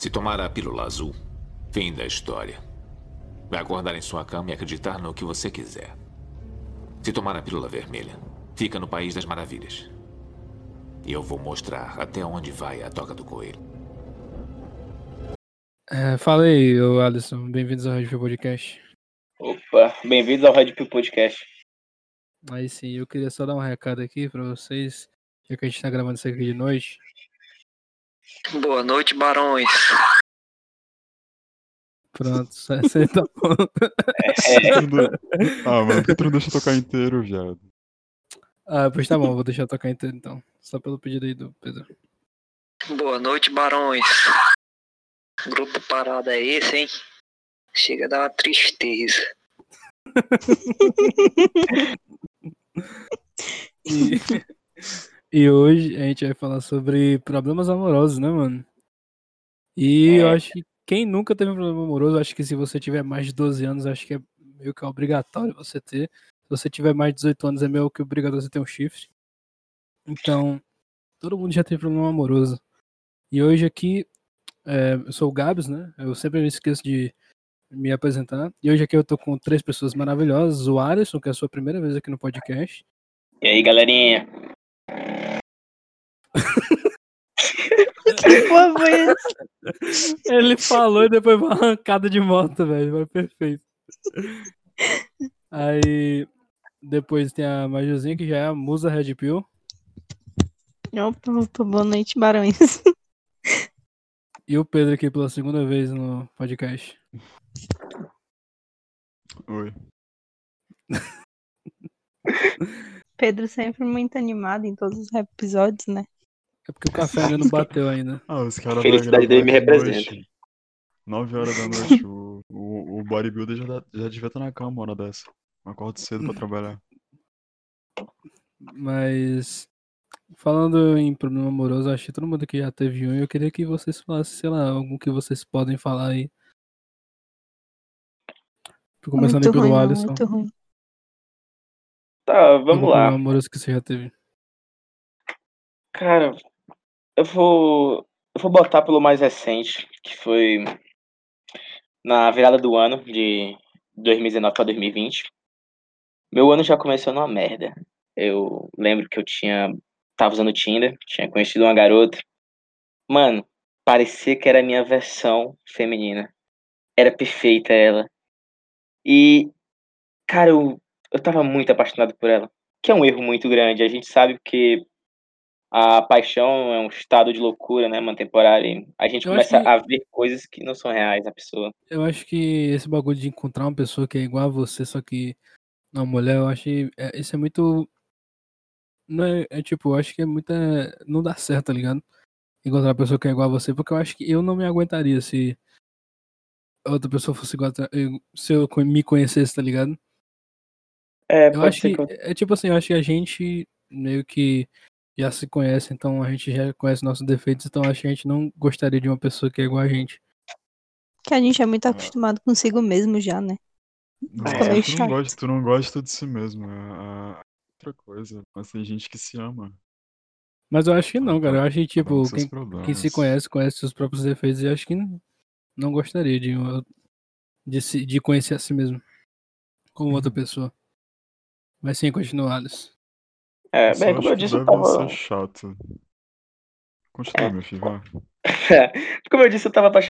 Se tomar a pílula azul, fim da história. Vai acordar em sua cama e acreditar no que você quiser. Se tomar a pílula vermelha, fica no País das Maravilhas. E eu vou mostrar até onde vai a toca do coelho. É, fala aí, ô Alisson. Bem-vindos ao Red Pill Podcast. Opa, bem-vindos ao Red Pill Podcast. Aí sim, eu queria só dar um recado aqui pra vocês, já que a gente tá gravando isso aqui de noite. Boa noite, barões. Pronto, você tá bom. ah, mano, por que tu não deixa eu tocar inteiro, viado? Ah, pois tá bom, vou deixar tocar inteiro então. Só pelo pedido aí do Pedro. Boa noite, barões. Grupo parado é esse, hein? Chega a dar uma tristeza. E, e hoje a gente vai falar sobre problemas amorosos, né, mano? E eu É. acho que quem nunca teve um problema amoroso, acho que se você tiver mais de 12 anos, acho que é meio que obrigatório você ter. Se você tiver mais de 18 anos, é meio que obrigatório você ter um chifre. Então, todo mundo já teve problema amoroso. E hoje aqui, é, eu sou o Gabs, né? Eu sempre esqueço de me apresentar. E hoje aqui eu tô com três pessoas maravilhosas. O Alisson, que é a sua primeira vez aqui no podcast. E aí, galerinha? Que porra foi essa? Ele falou e depois uma arrancada de moto, velho. Foi perfeito. Aí depois tem a Majuzinha, que já é a musa Red Pill. Opa, opa, boa noite, barões. E o Pedro aqui pela segunda vez no podcast. Oi. Pedro sempre muito animado em todos os episódios, né? É porque o café ainda não bateu ainda. Ah, os caras Felicidade dele me representa. 9 horas da noite. O, o, o bodybuilder já, já devia estar na cama uma hora dessa. Eu Acordo cedo pra trabalhar. Mas falando em problema amoroso, acho que todo mundo aqui já teve um e eu queria que vocês falassem, sei lá, algum que vocês podem falar aí. Começando aí muito pelo ruim, Alisson. muito ruim. Tá, vamos lá. problema amoroso que você já teve. Cara, eu vou. Eu vou botar pelo mais recente, que foi na virada do ano, de 2019 pra 2020. Meu ano já começou numa merda. Eu lembro que eu tinha. Tava usando o Tinder, tinha conhecido uma garota. Mano, parecia que era a minha versão feminina. Era perfeita ela. E, cara, eu, eu tava muito apaixonado por ela. Que é um erro muito grande. A gente sabe que a paixão é um estado de loucura, né, mano, temporário. e A gente Eu começa que- a ver coisas que não são reais na pessoa. Eu acho que esse bagulho de encontrar uma pessoa que é igual a você, só que uma mulher, eu acho que é, isso é muito. Não é, é tipo, eu acho que é muita. Não dá certo, tá ligado? Encontrar uma pessoa que é igual a você, porque eu acho que eu não me aguentaria se outra pessoa fosse igual a. Se eu me conhecesse, tá ligado? É, Eu pode acho ser que. que eu- É tipo assim, eu acho que a gente meio que já se conhece, então a gente já conhece nossos defeitos, então acho que a gente não gostaria de uma pessoa que é igual a gente. Que a gente é muito acostumado consigo mesmo já, né? Não, Ficou tu, não gosta, tu não gosta de si mesmo. É, é outra coisa. Mas tem gente que se ama. Mas eu acho que não, cara. Eu acho que, um tipo, quem, quem se conhece, conhece seus próprios defeitos e acho que não, não gostaria de, uma- de, se, de conhecer a si mesmo como outra pessoa. Mas sim, continua, Alice. É, bem, como eu disse, eu tava. ser chato. Continua, meu filho, vai. como eu disse, eu tava apaixonado.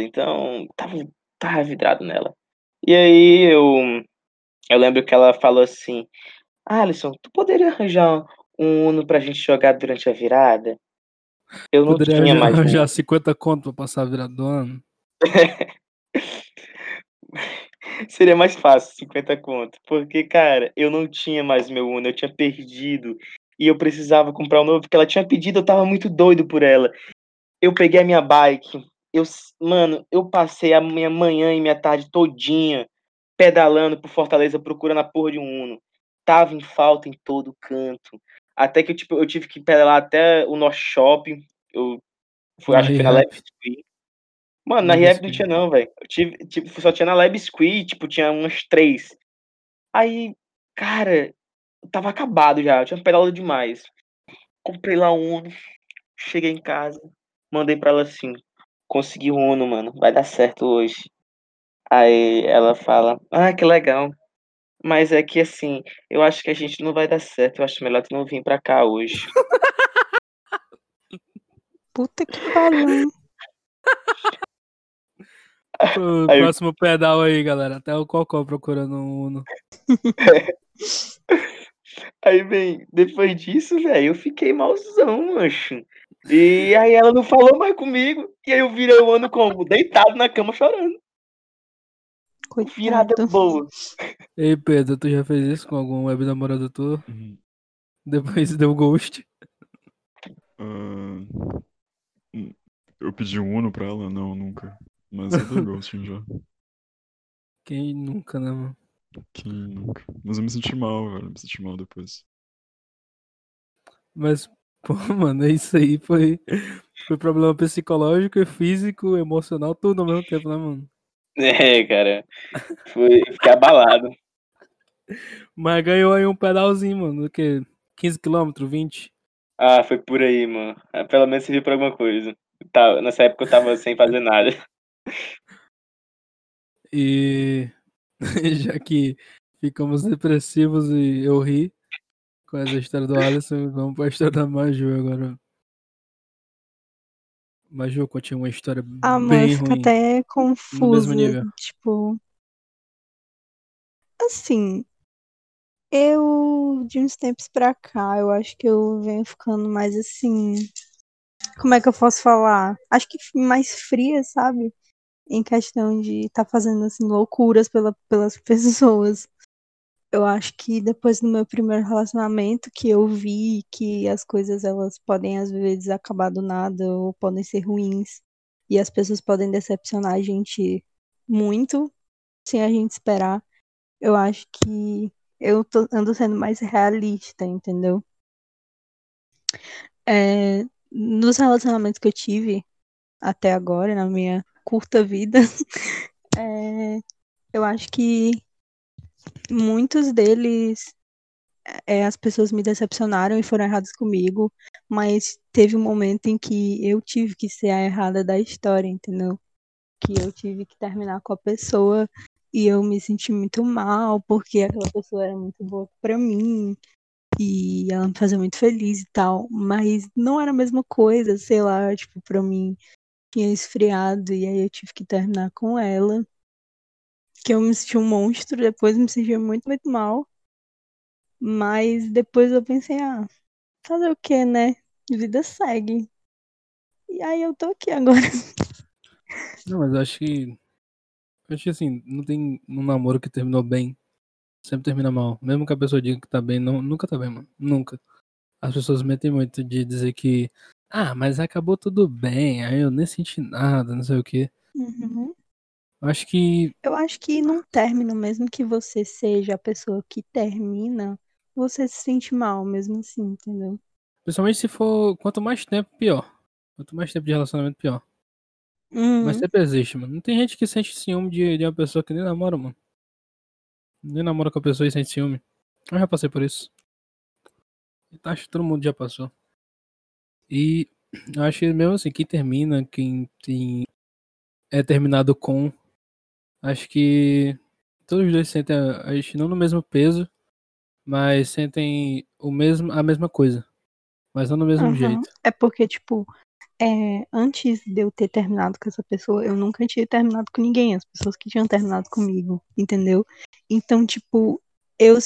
Então, tava, tava vidrado nela. E aí eu, eu lembro que ela falou assim: Alisson, tu poderia arranjar um Uno pra gente jogar durante a virada? Eu não Poderia tinha mais. um. já Uno. 50 conto pra passar a virada do ano. Seria mais fácil, 50 conto. Porque, cara, eu não tinha mais meu Uno, eu tinha perdido. E eu precisava comprar um novo, porque ela tinha pedido, eu tava muito doido por ela. Eu peguei a minha bike. Eu, mano, eu passei a minha manhã e minha tarde todinha pedalando por Fortaleza procurando a porra de um Uno. Tava em falta em todo canto. Até que tipo, eu tive que pedalar até o Norte Shopping. Eu fui, acho que foi na Leve Street. Mano, na Lab React não Squid. tinha não, velho. Eu tive, tipo, só tinha na Lab Squid, tipo, tinha uns três. Aí, cara, eu tava acabado já, eu tinha pedalado demais. Comprei lá um Uno, cheguei em casa, mandei pra ela assim, consegui o Uno, mano, vai dar certo hoje. Aí ela fala, ah, que legal. Mas é que assim, eu acho que a gente não vai dar certo, eu acho melhor tu não vir pra cá hoje. Puta que pariu. Aí- próximo pedal aí, galera. Até o Cocó procurando um Uno. Aí, bem, depois disso, velho, eu fiquei malzão, mancho. E aí ela não falou mais comigo. E aí eu virei o ano como? Deitado na cama chorando. Virada Coitado. boa. Ei, Pedro, tu já fez isso com algum web namorado tu? Uhum. Depois deu ghost. Hum, eu pedi um Uno pra ela? Não, nunca. Mas eu dei ghosting já. Quem nunca, né, mano? Quem nunca? Mas eu me senti mal, velho. Me senti mal depois. Mas, pô, mano, isso aí foi, foi problema psicológico, e físico, emocional, tudo ao mesmo tempo, né, mano? É, cara. Foi, fiquei abalado. Mas ganhou aí um pedalzinho, mano, do que? 15 km, 20? Ah, foi por aí, mano. Ah, Pelo menos serviu pra alguma coisa. Tá, nessa época eu tava sem fazer nada. E já que ficamos depressivos e eu ri com essa história do Alisson, vamos pra história da Maju agora. Maju conte uma história Ah, bem eu ruim. até confusa. nível. Tipo. Assim. Eu, de uns tempos pra cá, eu acho que eu venho ficando mais assim. Como é que eu posso falar? Acho que mais fria, sabe? Em questão de estar fazendo assim loucuras pela, pelas pessoas. Eu acho que depois do meu primeiro relacionamento, que eu vi que as coisas elas podem às vezes acabar do nada ou podem ser ruins e as pessoas podem decepcionar a gente muito sem a gente esperar. Eu acho que eu tô, ando sendo mais realista, entendeu? É, nos relacionamentos que eu tive até agora, na minha curta vida, é, eu acho que muitos deles é, as pessoas me decepcionaram e foram erradas comigo, mas teve um momento em que eu tive que ser a errada da história, entendeu? Que eu tive que terminar com a pessoa e eu me senti muito mal porque aquela pessoa era muito boa pra mim e ela me fazia muito feliz e tal, mas não era a mesma coisa, sei lá, tipo, pra mim tinha esfriado e aí eu tive que terminar com ela. Que eu me senti um monstro, depois me senti muito, muito mal. Mas depois eu pensei, ah, fazer o quê, né? Vida segue. E aí eu tô aqui agora. Não, mas eu acho que. eu Acho que assim, não tem um namoro que terminou bem. Sempre termina mal. Mesmo que a pessoa diga que tá bem, não, nunca tá bem, mano. Nunca. As pessoas metem muito de dizer que. Ah, mas acabou tudo bem, aí eu nem senti nada, não sei o quê. Uhum. Eu acho que. Eu acho que num término, mesmo que você seja a pessoa que termina, você se sente mal mesmo assim, entendeu? Principalmente se for. Quanto mais tempo, pior. Quanto mais tempo de relacionamento, pior. Uhum. Mas sempre existe, mano. Não tem gente que sente ciúme de, de uma pessoa que nem namora, mano. Nem namora com a pessoa e sente ciúme. Eu já passei por isso. Acho que todo mundo já passou. E eu acho que mesmo assim, quem termina, quem tem, é terminado com, acho que todos os dois sentem, a- que não no mesmo peso, mas sentem o mesmo, a mesma coisa. Mas não no mesmo Aham. jeito. É porque, tipo, é, antes de eu ter terminado com essa pessoa, eu nunca tinha terminado com ninguém, as pessoas que tinham terminado comigo, entendeu? Então, tipo, eu,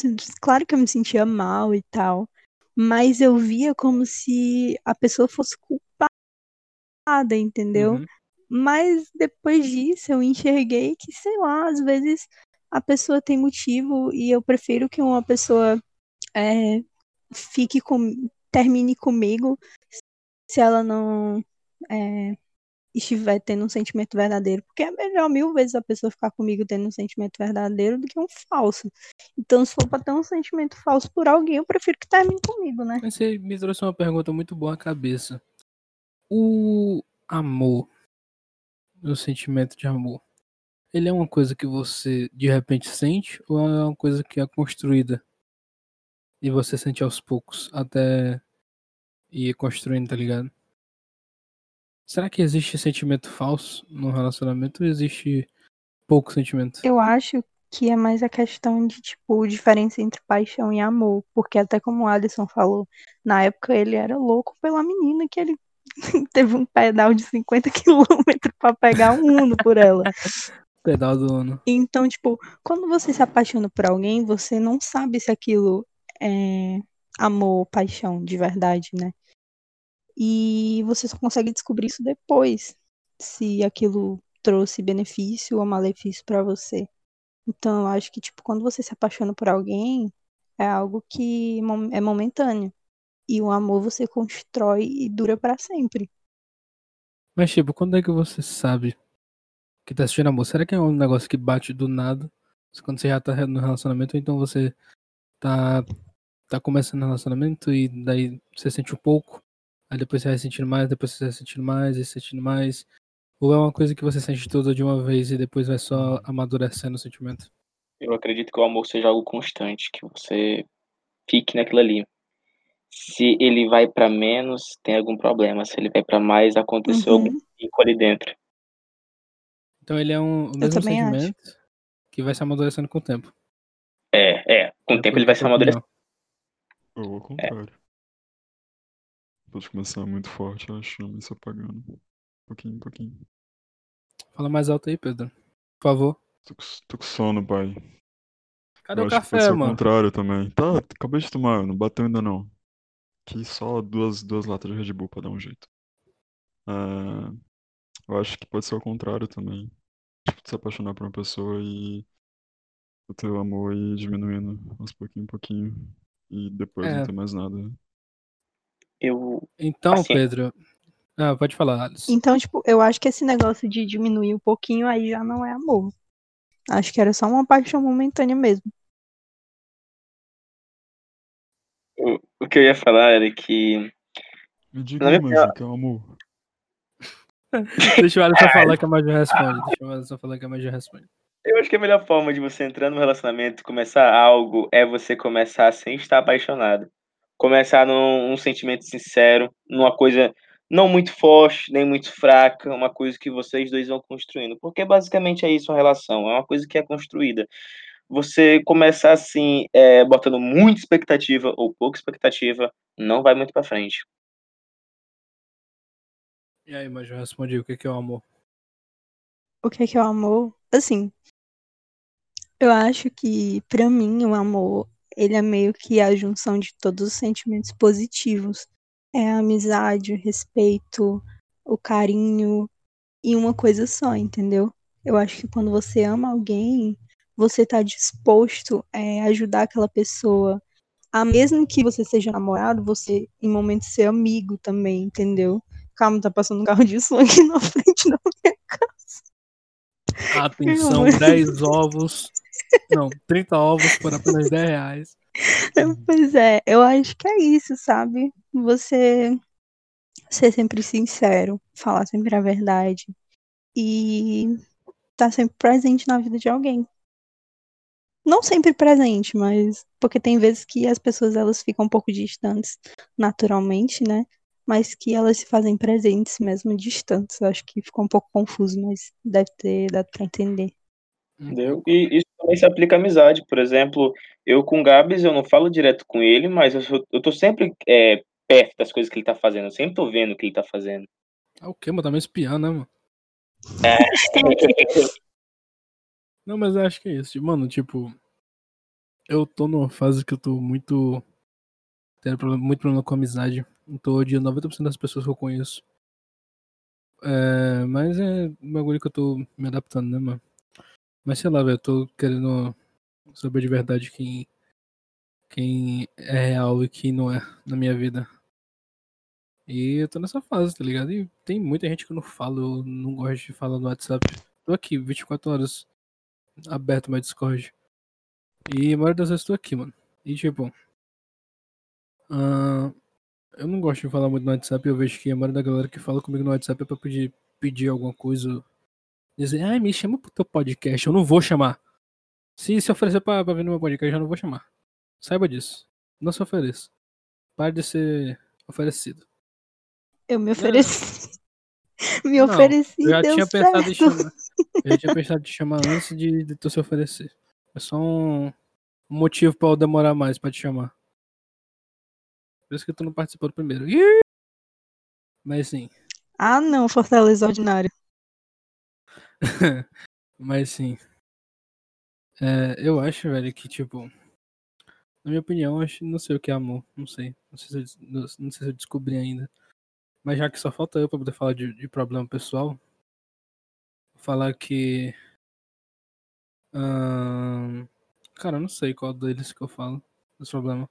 claro que eu me sentia mal e tal, mas eu via como se a pessoa fosse culpada, entendeu? Uhum. Mas depois disso eu enxerguei que, sei lá, às vezes a pessoa tem motivo e eu prefiro que uma pessoa é, fique com, termine comigo se ela não é, estiver tendo um sentimento verdadeiro. Porque é melhor mil vezes a pessoa ficar comigo tendo um sentimento verdadeiro do que um falso. Então, se for pra ter um sentimento falso por alguém, eu prefiro que termine comigo, né? Você me trouxe uma pergunta muito boa à cabeça. O amor. O sentimento de amor, ele é uma coisa que você de repente sente ou é uma coisa que é construída e você sente aos poucos até ir construindo, tá ligado? Será que existe sentimento falso no relacionamento ou existe pouco sentimento? Eu acho que é mais a questão de, tipo, diferença entre paixão e amor. Porque até como o Alisson falou, na época ele era louco pela menina que ele teve um pedal de 50 quilômetros pra pegar um Uno por ela. Pedal do Uno. Então, tipo, quando você se apaixona por alguém, você não sabe se aquilo é amor, paixão de verdade, né? E você só consegue descobrir isso depois, se aquilo trouxe benefício ou malefício pra você. Então, eu acho que, tipo, quando você se apaixona por alguém, é algo que é momentâneo. E o amor você constrói e dura pra sempre. Mas, tipo, quando é que você sabe que tá assistindo amor? Será que é um negócio que bate do nada? Quando você já tá no relacionamento, ou então você tá, tá começando o relacionamento e daí você sente um pouco, aí depois você vai sentindo mais, depois você vai sentindo mais, e sentindo mais. Ou é uma coisa que você sente toda de uma vez e depois vai só amadurecendo o sentimento? Eu acredito que o amor seja algo constante, que você fique naquilo ali. Se ele vai pra menos, tem algum problema. Se ele vai pra mais, aconteceu Uhum. algum pico ali dentro. Então ele é um, o Eu mesmo acho. que vai se amadurecendo com o tempo. É, é. Com o tempo ele vai se amadurecendo. Ou ao contrário. Pode começar muito forte a chama e se apagando. Pouquinho, pouquinho. Fala mais alto aí, Pedro. Por favor. Tô com, tô com sono, pai. Cadê Eu o acho que pode café, mano? contrário também. Tá, acabei de tomar, não bateu ainda não. Aqui só duas, duas latas de Red Bull pra dar um jeito. Ah, eu acho que pode ser o contrário também. Tipo, se apaixonar por uma pessoa e o teu amor ir diminuindo aos pouquinho em pouquinho. E depois É. não ter mais nada. Eu. Então, Assim. Pedro. Ah, pode falar, Alice. Então, tipo, eu acho que esse negócio de diminuir um pouquinho aí já não é amor. Acho que era só uma paixão momentânea mesmo. O, o que eu ia falar era que. Me diga uma, Zé, que é o amor. Deixa o Alisson falar que a Major responde. Deixa o Alisson falar que a Major responde. Eu acho que a melhor forma de você entrar no relacionamento, começar algo, é você começar sem estar apaixonado. Começar num um sentimento sincero, numa coisa não muito forte, nem muito fraca, uma coisa que vocês dois vão construindo. Porque basicamente é isso a relação, é uma coisa que é construída. Você começar assim, é, botando muita expectativa ou pouca expectativa, não vai muito pra frente. E aí, Major, responde o que que é o amor. O que é que é o amor? Assim, eu acho que, pra mim, o amor, ele é meio que a junção de todos os sentimentos positivos. É a amizade, o respeito, o carinho e uma coisa só, entendeu? Eu acho que quando você ama alguém, você tá disposto a ajudar aquela pessoa. A mesmo que você seja namorado, você, em momentos, ser amigo também, entendeu? Calma, tá passando um carro de som aqui na frente da minha casa. Atenção, Meu. 10 ovos. Não, 30 ovos por apenas 10 reais. Pois é, eu acho que é isso, sabe? Você ser sempre sincero, falar sempre a verdade e estar sempre presente na vida de alguém. Não sempre presente, mas porque tem vezes que as pessoas elas ficam um pouco distantes naturalmente, né? Mas que elas se fazem presentes mesmo distantes. Eu acho que ficou um pouco confuso, mas deve ter dado pra entender. Entendeu? E isso também se aplica à amizade. Por exemplo, eu com o Gabs, eu não falo direto com ele, mas eu, sou- eu tô sempre é, perto das coisas que ele tá fazendo. Eu sempre tô vendo o que ele tá fazendo. É o quê, mano? Tá me espiando, né, mano? Não, mas acho que é isso. Mano, tipo. Eu tô numa fase que eu tô muito. Tendo problema- muito problema com amizade. Eu tô odiando 90% das pessoas que eu conheço. É, mas é um bagulho que eu tô me adaptando, né, mano? Mas sei lá, velho, eu tô querendo saber de verdade quem. Quem é real e quem não é na minha vida. E eu tô nessa fase, tá ligado? E tem muita gente que eu não falo, eu não gosto de falar no WhatsApp. Tô aqui, 24 horas aberto meu Discord. E a maioria das vezes tô aqui, mano. E tipo. ah, eu não gosto de falar muito no WhatsApp. Eu vejo que a maioria da galera que fala comigo no WhatsApp é pra pedir, pedir alguma coisa dizer, ai, me chama pro teu podcast. Eu não vou chamar. Se se oferecer pra, pra vir no meu podcast, eu não vou chamar. Saiba disso. Não se ofereça. Pare de ser oferecido. Eu me ofereci. me Não, ofereci, Eu já tinha certo. pensado em chamar. Eu já tinha pensado em te chamar antes de, de tu se oferecer. É só um, um motivo pra eu demorar mais pra te chamar. Por isso que tu não participou do primeiro. Mas sim. Ah, não, Fortaleza Ordinário. Mas sim. É, eu acho, velho, que tipo. Na minha opinião, acho, não sei o que é amor. Não sei. Não sei se eu, não sei se eu descobri ainda. Mas já que só falta eu pra poder falar de, de problema pessoal, vou falar que. ahn, cara, eu não sei qual deles que eu falo desse problema.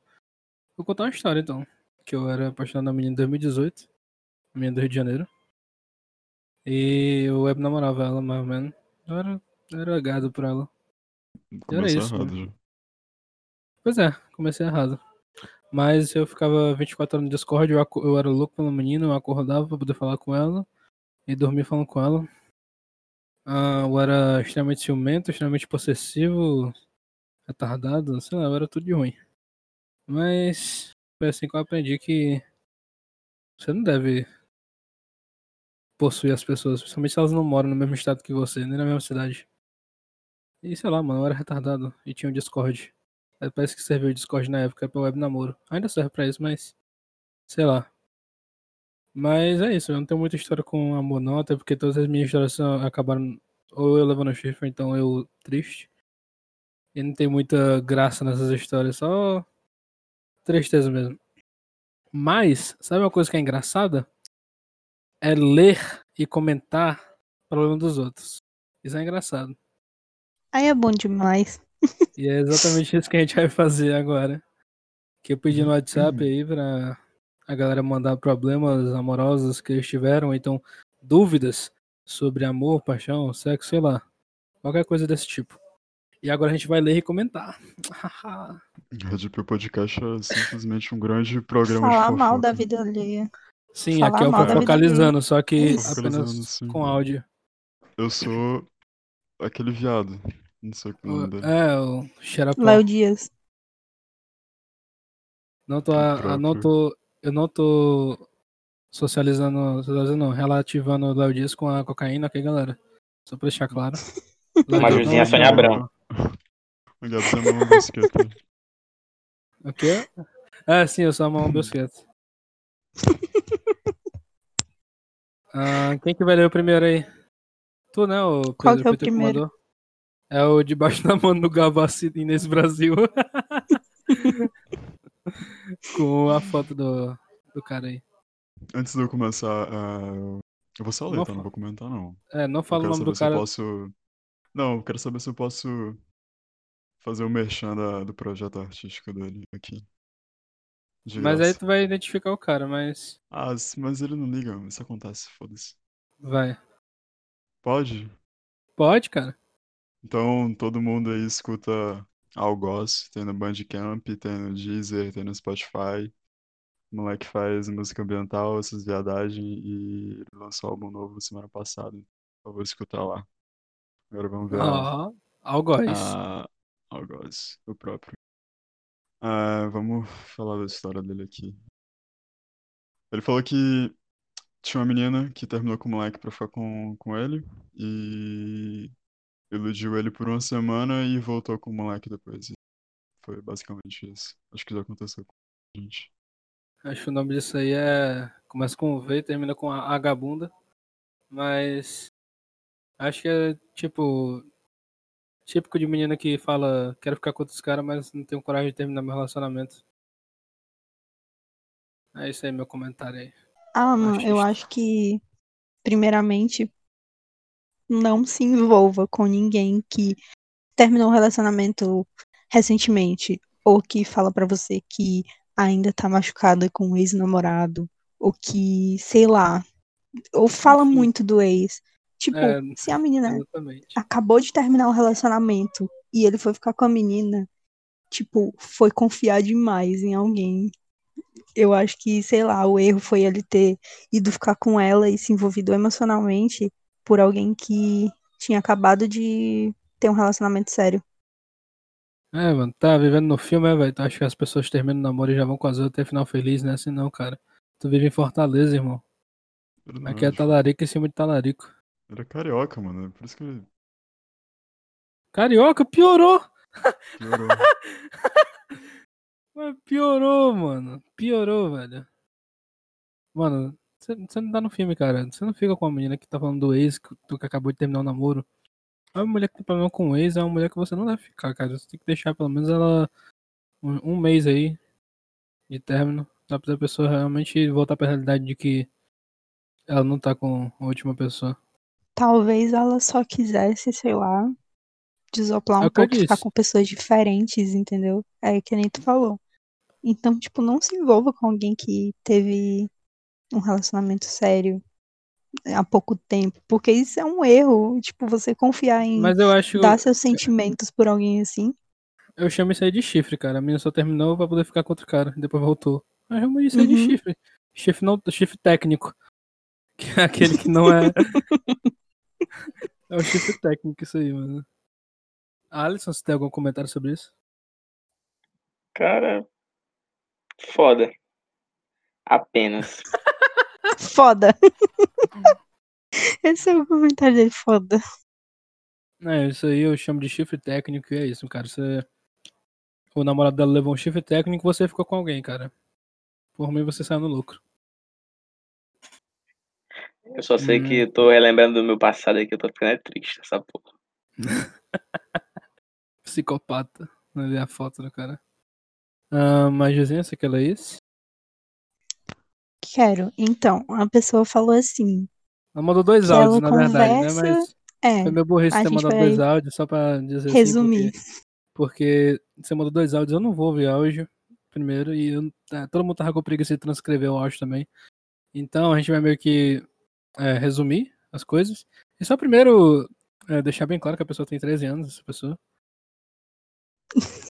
Vou contar uma história então. Que eu era apaixonado na menina em 2018. Menina do Rio de Janeiro. E eu web namorava ela, mais ou menos. Eu era, eu era gado por ela. Começou isso, errado né? Pois é, comecei errado. Mas eu ficava 24 horas no Discord, eu, eu era louco pela menina, eu acordava pra poder falar com ela e dormia falando com ela. Ah, eu era extremamente ciumento, extremamente possessivo, retardado, sei lá, eu era tudo de ruim. Mas foi assim que eu aprendi que você não deve possuir as pessoas, principalmente se elas não moram no mesmo estado que você, nem na mesma cidade. E sei lá, mano, eu era retardado e tinha um Discord. Parece que serviu o Discord na época pra web namoro. Ainda serve pra isso, mas. Sei lá. Mas é isso, eu não tenho muita história com amor não, até porque todas as minhas histórias acabaram ou eu levando chifre, então eu triste. E não tem muita graça nessas histórias, só tristeza mesmo. Mas, sabe uma coisa que é engraçada? É ler e comentar problema dos outros. Isso é engraçado. Aí é bom demais. E é exatamente isso que a gente vai fazer agora. Que eu pedi no WhatsApp aí pra a galera mandar problemas amorosos que eles tiveram, então dúvidas sobre amor, paixão, sexo, sei lá. Qualquer coisa desse tipo. E agora a gente vai ler e comentar. Red Pill Podcast é simplesmente um grande programa Falar de mal da vida alheia. Sim, Falar aqui é o focalizando, só que Isso. apenas sim. com áudio. Eu sou aquele viado. Não sei o nome dele. É, o Xerapó. Léo Dias. Não tô, a- não tô, eu não tô socializando, socializando não, relativando o Léo Dias com a cocaína, ok, galera? Só pra deixar claro. Uma Juzinha Sônia Abrão. O Gabs é uma bisqueta. O quê? É, sim, eu sou a mão bisqueta. Ah, quem que vai ler o primeiro aí? Tu, né, o Pedro? Qual que é o Peter primeiro? É o debaixo da mão do Gavassi nesse Brasil. com a foto do, do cara aí. Antes de eu começar, ah, eu- vou só ler, Não tá? Não vou comentar, não. É, não fala o nome do cara. eu posso... Não, eu quero saber se eu posso fazer o merchan da- do projeto artístico dele aqui. De Mas aí tu vai identificar o cara, mas. Ah, mas ele não liga, isso acontece, foda-se. Vai. Pode? Pode, cara. Então, todo mundo aí escuta Algoz, tem no Bandcamp, tem no Deezer, tem no Spotify. O moleque faz música ambiental, essas viadagens, e ele lançou álbum novo semana passada. Por favor, escutar lá. Agora vamos ver a, Ó, algoz. a Algoz, o próprio. Ah, vamos falar da história dele aqui. Ele falou que tinha uma menina que terminou com o moleque pra ficar com, com ele e iludiu ele por uma semana e voltou com o moleque depois. Foi basicamente isso. Acho que já aconteceu com a gente. Acho que o nome disso aí é. Começa com V e termina com a Agabunda. Mas. Acho que é tipo. Típico de menina que fala quero ficar com outros caras, mas não tenho coragem de terminar meu relacionamento. É isso aí, meu comentário aí. Ah, mano, eu acho que, primeiramente, não se envolva com ninguém que terminou um relacionamento recentemente ou que fala pra você que ainda tá machucada com o ex-namorado ou que, sei lá, ou fala muito do ex. Tipo, É, se a menina Exatamente. acabou de terminar um relacionamento e ele foi ficar com a menina, tipo, foi confiar demais em alguém. Eu acho que, sei lá, o erro foi ele ter ido ficar com ela e se envolvido emocionalmente por alguém que, tinha acabado de ter um relacionamento sério. É, mano, tá vivendo no filme, é, velho? Tu acha que as pessoas terminam o namoro e já vão com as outras até final feliz, né? Assim não, cara. Tu vive em Fortaleza, irmão. Aqui é Verdade. talarico em cima de talarico. É carioca, mano. Por isso que Carioca piorou! piorou. Mas piorou, mano. Piorou, velho. Mano, você você não tá no filme, cara. Você não fica com a menina que tá falando do ex, que tu que acabou de terminar o namoro. A mulher que tem problema com o ex é uma mulher que você não deve ficar, cara. Você tem que deixar pelo menos ela um, um mês aí de término. Dá pra pessoa realmente voltar pra realidade de que ela não tá com a última pessoa. Talvez ela só quisesse, sei lá, desoplar É um eu pouco ficar com pessoas diferentes, entendeu? É que nem tu falou. Então, tipo, não se envolva com alguém que teve um relacionamento sério há pouco tempo, porque isso é um erro, tipo, você confiar em Mas eu acho. dar seus sentimentos por alguém assim. Eu chamo isso aí de chifre, cara. A menina só terminou pra poder ficar com outro cara. Depois voltou. Eu chamo isso aí de Uhum. chifre. Chifre não, chifre técnico. Que é aquele que não é. é o chifre técnico, isso aí, mano. Alisson, você tem algum comentário sobre isso? Cara, foda. Apenas. Foda. Esse é o comentário dele, foda. É, isso aí eu chamo de chifre técnico e é isso, cara. Você... O namorado dela levou um chifre técnico e você ficou com alguém, cara. Por mim você saiu no lucro. Eu só sei Hum. que eu tô relembrando do meu passado aqui, eu tô ficando é triste essa porra. Psicopata. Não ver a foto do cara. Ah, mas Josinha, você quer ler isso? Quero. Então, a pessoa falou assim. Ela mandou dois áudios, na verdade, né? conversa- Mas É, foi meu burrice a ter gente mandado vai dois áudios só pra dizer resumir. assim. Porque, porque você mandou dois áudios, eu não vou ouvir áudio primeiro. E eu- é, todo mundo tava com preguiça de transcrever o áudio também. Então a gente vai meio que é, resumir as coisas. E só primeiro é, deixar bem claro que a pessoa tem 13 anos, essa pessoa.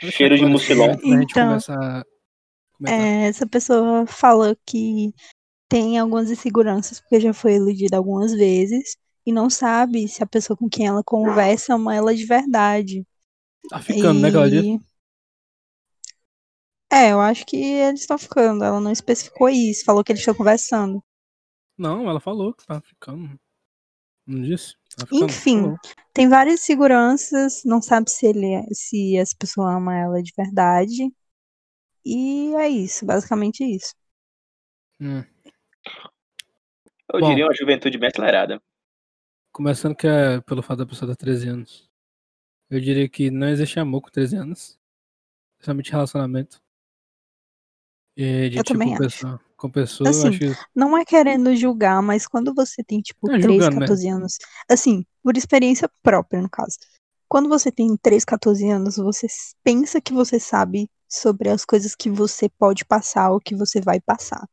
Cheiro de gente Então, a comentar. É, essa pessoa falou que tem algumas inseguranças porque já foi iludida algumas vezes e não sabe se a pessoa com quem ela conversa ama ela de verdade. Tá ficando, né, Claudia? E- É, eu acho que eles estão ficando. Ela não especificou isso, falou que eles estão conversando. Não, ela falou que tá ficando. Não disse? Tá ficando, Enfim. falou. Tem várias seguranças, não sabe se ele é- se essa pessoa ama ela de verdade. E é isso, basicamente isso. Hum. Eu Bom. diria uma juventude bem acelerada. Começando que é pelo fato da pessoa ter 13 anos. Eu diria que não existe amor com 13 anos. Principalmente relacionamento. E de Eu tipo também acho. pessoa, com pessoa, Assim, eu acho que. Não é querendo julgar, mas quando você tem, tipo, É 3, julgando, né? 14 anos. Assim, por experiência própria, no caso. Quando você tem 3, 14 anos, você pensa que você sabe sobre as coisas que você pode passar ou que você vai passar.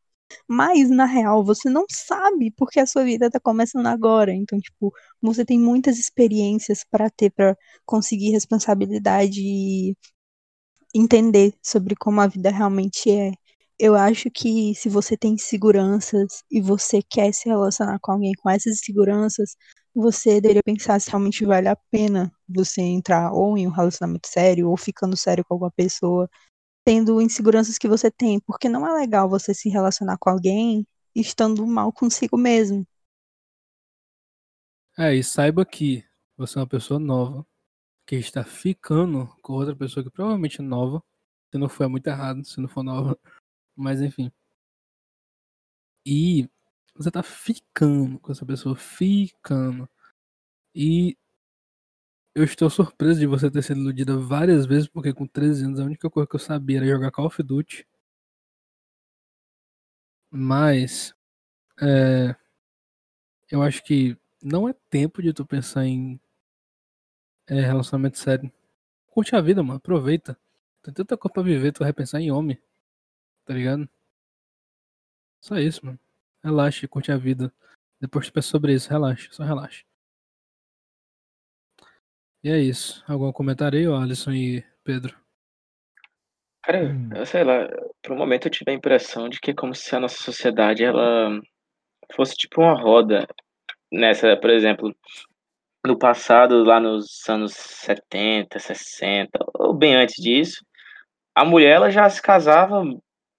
Mas, na real, você não sabe porque a sua vida tá começando agora. Então, tipo, você tem muitas experiências para ter, para conseguir responsabilidade e entender sobre como a vida realmente é. Eu acho que se você tem inseguranças e você quer se relacionar com alguém com essas inseguranças, você deveria pensar se realmente vale a pena você entrar ou em um relacionamento sério ou ficando sério com alguma pessoa, tendo inseguranças que você tem, porque não é legal você se relacionar com alguém estando mal consigo mesmo. É, e saiba que você é uma pessoa nova. Que está ficando com outra pessoa que provavelmente é nova. Se não for é muito errado, se não for nova. Mas enfim. E você tá ficando com essa pessoa, ficando. E eu estou surpreso de você ter sido iludida várias vezes, porque com 13 anos a única coisa que eu sabia era jogar Call of Duty. Mas é, eu acho que não é tempo de tu pensar em é, relacionamento sério. Curte a vida, mano. Aproveita. Tem tanta coisa pra viver, tu vai pensar em homem. Tá ligado? Só isso, mano. Relaxa, curte a vida. Depois tu pensa sobre isso, relaxa, só relaxa. E é isso. Algum comentário aí, Alisson e Pedro? Cara, eu sei lá, por um momento eu tive a impressão de que é como se a nossa sociedade ela fosse tipo uma roda nessa, por exemplo, no passado, lá nos anos 70, 60, ou bem antes disso, a mulher ela já se casava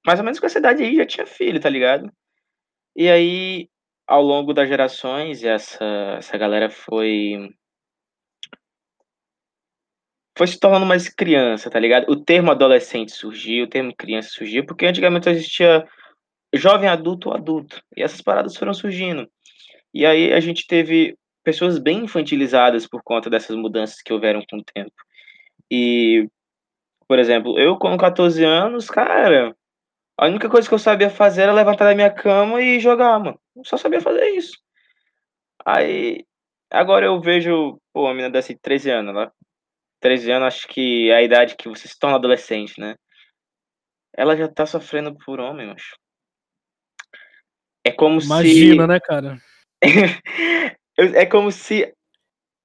mais ou menos com essa idade aí, já tinha filho, tá ligado? E aí, ao longo das gerações, essa, essa galera foi foi se tornando mais criança, tá ligado? O termo adolescente surgiu, o termo criança surgiu, porque antigamente existia jovem adulto ou adulto. E essas paradas foram surgindo. E aí a gente teve pessoas bem infantilizadas por conta dessas mudanças que houveram com o tempo. E, por exemplo, eu com 14 anos, cara, a única coisa que eu sabia fazer era levantar da minha cama e jogar, mano. Eu só sabia fazer isso. Aí, agora eu vejo, pô, uma menina dessa de 13 anos, ela 13 anos, acho que é a idade que você se torna adolescente, né? Ela já tá sofrendo por homem, macho. É como Imagina, se. né, cara? é como se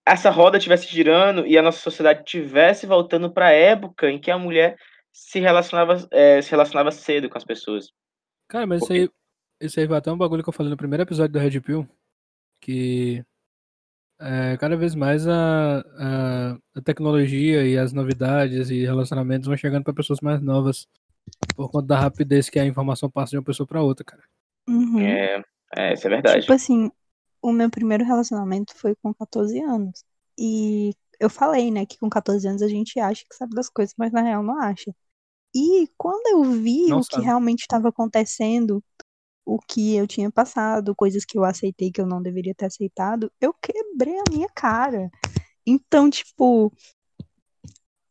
essa roda estivesse girando e a nossa sociedade estivesse voltando para a época em que a mulher se relacionava, é, se relacionava cedo com as pessoas. Cara, mas Porque- isso aí, isso aí vai até um bagulho que eu falei no primeiro episódio do Red Pill, que é, cada vez mais a, a, a tecnologia e as novidades e relacionamentos vão chegando para pessoas mais novas por conta da rapidez que a informação passa de uma pessoa para outra, cara. Uhum. É, é, isso é verdade. Tipo assim, o meu primeiro relacionamento foi com 14 anos. E eu falei, né, que com 14 anos a gente acha que sabe das coisas, mas na real não acha. E quando eu vi Não o que sabe. realmente estava acontecendo, o que eu tinha passado, coisas que eu aceitei que eu não deveria ter aceitado, eu quebrei a minha cara. Então, tipo,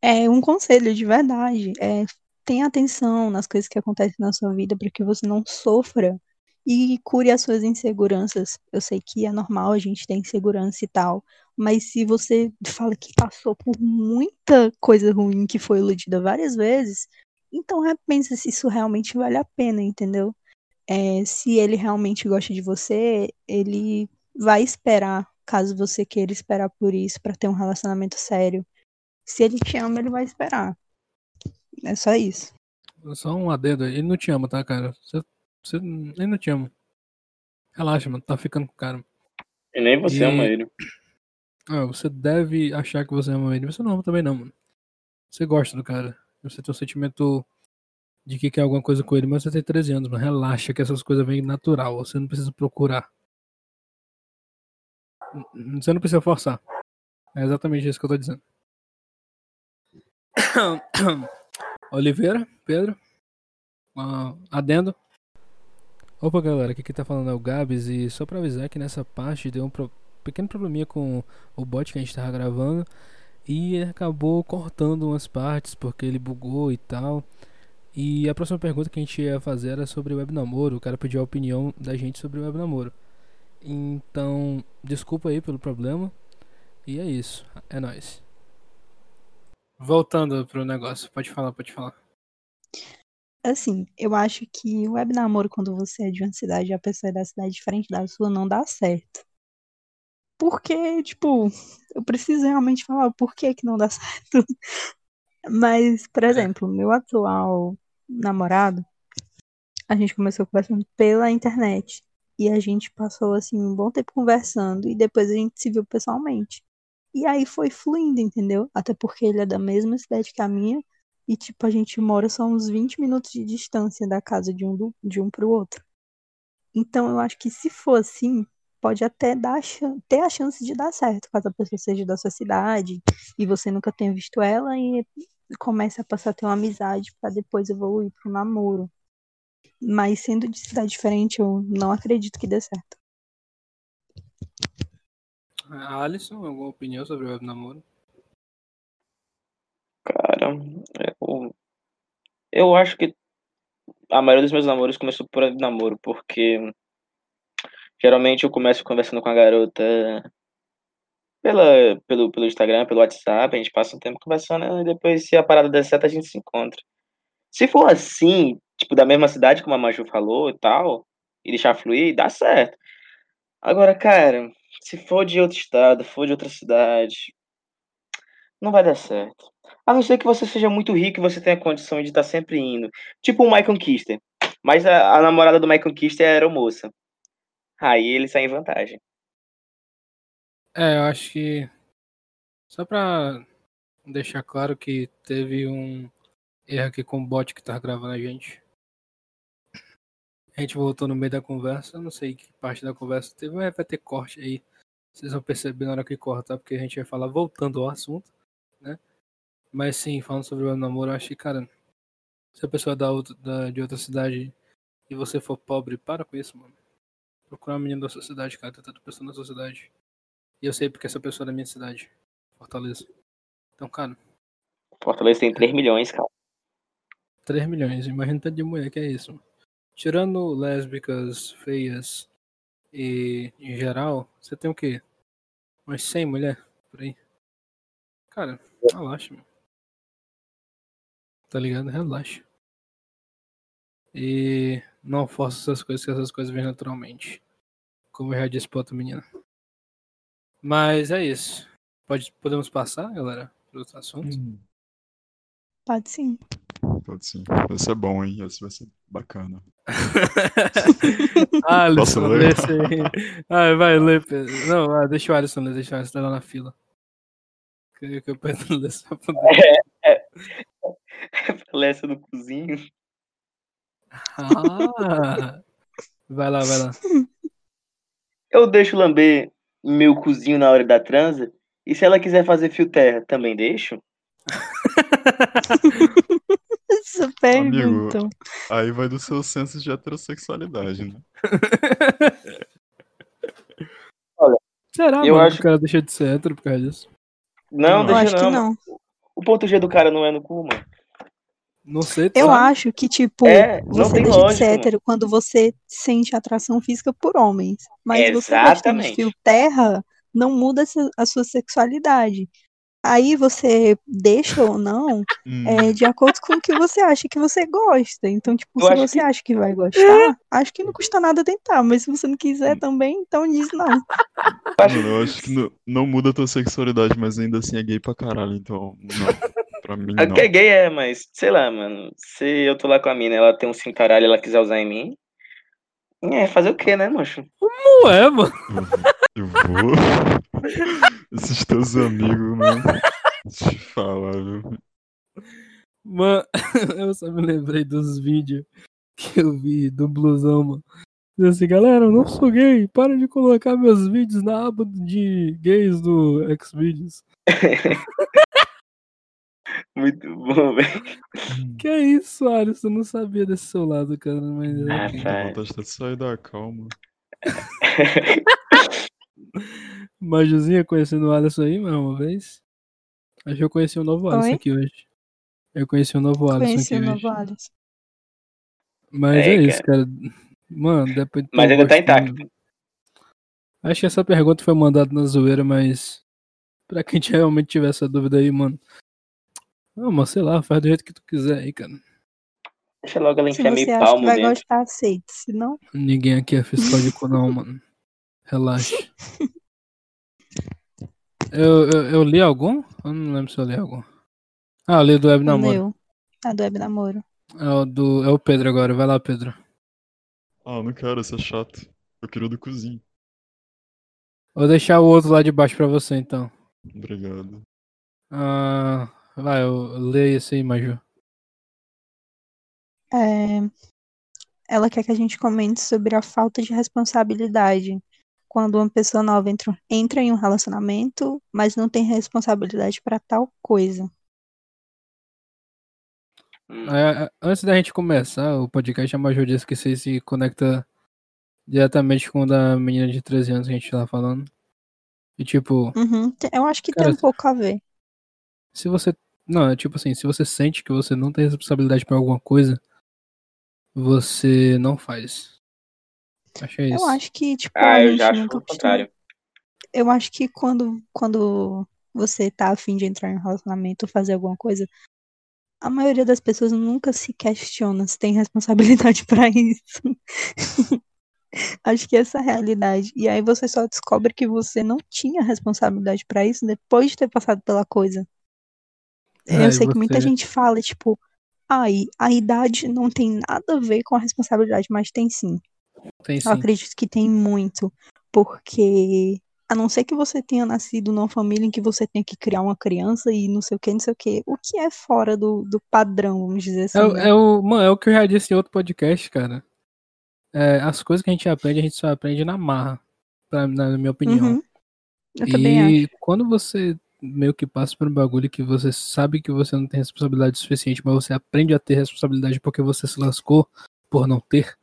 é um conselho de verdade. É, tenha atenção nas coisas que acontecem na sua vida para que você não sofra e cure as suas inseguranças. Eu sei que é normal a gente ter insegurança e tal, mas se você fala que passou por muita coisa ruim, que foi iludida várias vezes, então repensa se isso realmente vale a pena, entendeu? É, se ele realmente gosta de você, ele vai esperar, caso você queira esperar por isso, para ter um relacionamento sério. Se ele te ama, ele vai esperar. É só isso. Só um adendo. Ele não te ama, tá, cara? Você, você, não te ama. Relaxa, mano. Tá ficando com o cara. E nem você E- ama ele. Ah, você deve achar que você ama ele, mas você não ama também não, mano. Você gosta do cara. Você tem um sentimento de que quer alguma coisa com ele, mas você tem 13 anos, mano. Relaxa que essas coisas vêm natural. Você não precisa procurar. Você não precisa forçar. É exatamente isso que eu tô dizendo. Oliveira, Pedro. Ah, adendo. Opa, galera, aqui quem tá falando é o Gabs e só pra avisar que nessa parte deu um pro- pequeno probleminha com o bot que a gente tava gravando e acabou cortando umas partes porque ele bugou e tal. E a próxima pergunta que a gente ia fazer era sobre o web namoro. O cara pediu a opinião da gente sobre o web namoro. Então, desculpa aí pelo problema. E é isso. É nóis. Voltando pro negócio. Pode falar, pode falar. Assim, eu acho que o web namoro, quando você é de uma cidade e a pessoa é da cidade diferente da sua, não dá certo. Porque, tipo, eu preciso realmente falar o porquê que não dá certo. Mas, por exemplo, meu atual namorado, a gente começou conversando pela internet. E a gente passou, assim, um bom tempo conversando. E depois a gente se viu pessoalmente. E aí foi fluindo, entendeu? Até porque ele é da mesma cidade que a minha. E, tipo, a gente mora só uns 20 minutos de distância da casa de um, do, de um pro outro. Então, eu acho que se for assim, pode até dar, ter a chance de dar certo, caso a pessoa seja da sua cidade e você nunca tenha visto ela e comece a passar a ter uma amizade para depois evoluir pro namoro. Mas sendo de cidade diferente, eu não acredito que dê certo. Alisson, alguma opinião sobre o namoro? Cara, eu, eu acho que a maioria dos meus namoros começou por namoro, porque geralmente eu começo conversando com a garota pela, pelo, pelo Instagram, pelo WhatsApp, a gente passa um tempo conversando e depois, se a parada der certo, a gente se encontra. Se for assim, tipo, da mesma cidade, como a Maju falou e tal, e deixar fluir, dá certo. Agora, cara, se for de outro estado, for de outra cidade, não vai dar certo. A não ser que você seja muito rico e você tenha condição de estar sempre indo. Tipo o Michael Kister. Mas a, a namorada do Michael Kister era moça. Aí ele sai em vantagem. É, eu acho que. Só pra deixar claro que teve um erro aqui com o bot que tava gravando a gente. A gente voltou no meio da conversa, não sei que parte da conversa teve, mas vai ter corte aí. Vocês vão perceber na hora que cortar, porque a gente vai falar voltando ao assunto? Mas sim, falando sobre o namoro, eu acho que, cara, se a pessoa é da outra, da, de outra cidade e você for pobre, para com isso, mano. Procurar uma menina da sua cidade, cara, tem tanta pessoa na sua cidade. E eu sei porque essa pessoa é da minha cidade, Fortaleza. Então, cara, Fortaleza tem 3 milhões, cara. 3 milhões, imagina tanto de mulher que é isso. mano. Tirando lésbicas, feias e em geral, você tem o quê? Umas 100 mulheres por aí. Cara, relaxa, mano. Tá ligado? Relaxa. E não força essas coisas, que essas coisas vêm naturalmente. Como eu já disse pra outra menina. Mas é isso. Pode, podemos passar, galera, para outro assunto? Hum, Pode sim. pode sim. Esse é bom, hein? Esse vai ser bacana. Alisson, Posso lê ler? esse aí. Ah, vai ler. Não, ah, deixa o Alisson ler, deixa o Alisson tá lá na fila. Que, que o Pedro lê só pra Lessa do cozinho. Ah! Vai lá, vai lá. Eu deixo lamber meu cozinho na hora da transa. E se ela quiser fazer fio terra, também deixo? Essa pergunta. Aí vai do seu senso de heterossexualidade, né? Será, Eu mano, acho- que o cara deixa de ser hétero por causa disso? Não, Eu deixa acho que não. não. O ponto G do cara não é no cu, mano. Não sei, Eu sabe? acho que, tipo, É, você deixa de lógica, ser hétero quando você sente atração física por homens. Mas você gostando de Exatamente. fio terra não muda a sua sexualidade. Aí você deixa ou não Hum, é de acordo com o que você acha que você gosta. Então, tipo, Eu se você que- acha que vai gostar, acho que não custa nada tentar. Mas se você não quiser também, então diz não. Mano, eu acho que não, não muda a tua sexualidade, mas ainda assim é gay pra caralho, então não. Pra mim A não. que é gay é, mas sei lá, mano. Se eu tô lá com a mina, ela tem um cintaralho e ela quiser usar em mim. É, fazer o quê, né, mancho? Não é, mano. Eu vou. Esses teus amigos, mano. Te falar, viu? Mano, eu só me lembrei dos vídeos que eu vi do blusão, mano. Diz assim, galera, eu não sou gay, para de colocar meus vídeos na aba de gays do Xvideos. Muito bom, velho. Que é isso, Alisson? Eu não sabia desse seu lado, cara, mas é Ah, pai. vontade de sair da calma. Majuzinha conhecendo o Alisson aí, mais uma vez. Acho que eu conheci um novo Alisson Oi? aqui hoje. Eu conheci um novo Alisson Conheci aqui o hoje. novo Alisson. Mas É, é, isso, cara. Mano, depois de Mas ainda tá gostando- intacto. Acho que essa pergunta foi mandada na zoeira, mas pra quem realmente tiver essa dúvida aí, mano. Ah, mas sei lá, faz do jeito que tu quiser aí, cara. Deixa logo ela Se enfiar você meio acha que palmo vai dentro. gostar, aceite. Se não, Ninguém aqui é fiscal de cu, não, mano. Relaxa. Eu, eu, eu li algum? Eu não lembro se eu li algum. Ah, eu li do Web o Namoro. meu. A do Web Namoro. É o, do, é o Pedro agora. Vai lá, Pedro. Ah, eu não quero, isso é chato. Eu queria o do cozinho. Vou deixar o outro lá de baixo pra você, então. Obrigado. Ah, vai, eu leio esse aí, Maju. É, Ela quer que a gente comente sobre a falta de responsabilidade quando uma pessoa nova entra, entra em um relacionamento, mas não tem responsabilidade para tal coisa. Hum. É, é, antes da gente começar o podcast, a Maju disse que você se conecta diretamente com o da menina de 13 anos que a gente tava falando. E tipo, Uhum, Eu acho que Cara, tem um pouco a ver. se você. Não, é tipo assim, se você sente que você não tem responsabilidade por alguma coisa, você não faz. Acho que é isso. Eu acho que, tipo, Ah, a eu gente já acho nunca o costuma- contrário. Eu acho que quando, quando você tá afim de entrar em um relacionamento ou fazer alguma coisa, a maioria das pessoas nunca se questiona se tem responsabilidade pra isso. Acho que essa é a realidade. E aí você só descobre que você não tinha responsabilidade pra isso depois de ter passado pela coisa. É, Eu e sei que muita gente fala, tipo, ai, a idade não tem nada a ver com a responsabilidade, mas tem sim. Tem sim. Eu acredito que tem muito, porque A não ser que você tenha nascido numa família em que você tem que criar uma criança e não sei o que, não sei o que. O que é fora do, do padrão, vamos dizer assim. É, o- né? é o, mano, é o que eu já disse em outro podcast, cara. É, as coisas que a gente aprende, a gente só aprende na marra, pra- na minha opinião. Uhum. Eu também acho. E quando você meio que passa por um bagulho que você sabe que você não tem responsabilidade suficiente, mas você aprende a ter responsabilidade porque você se lascou por não ter,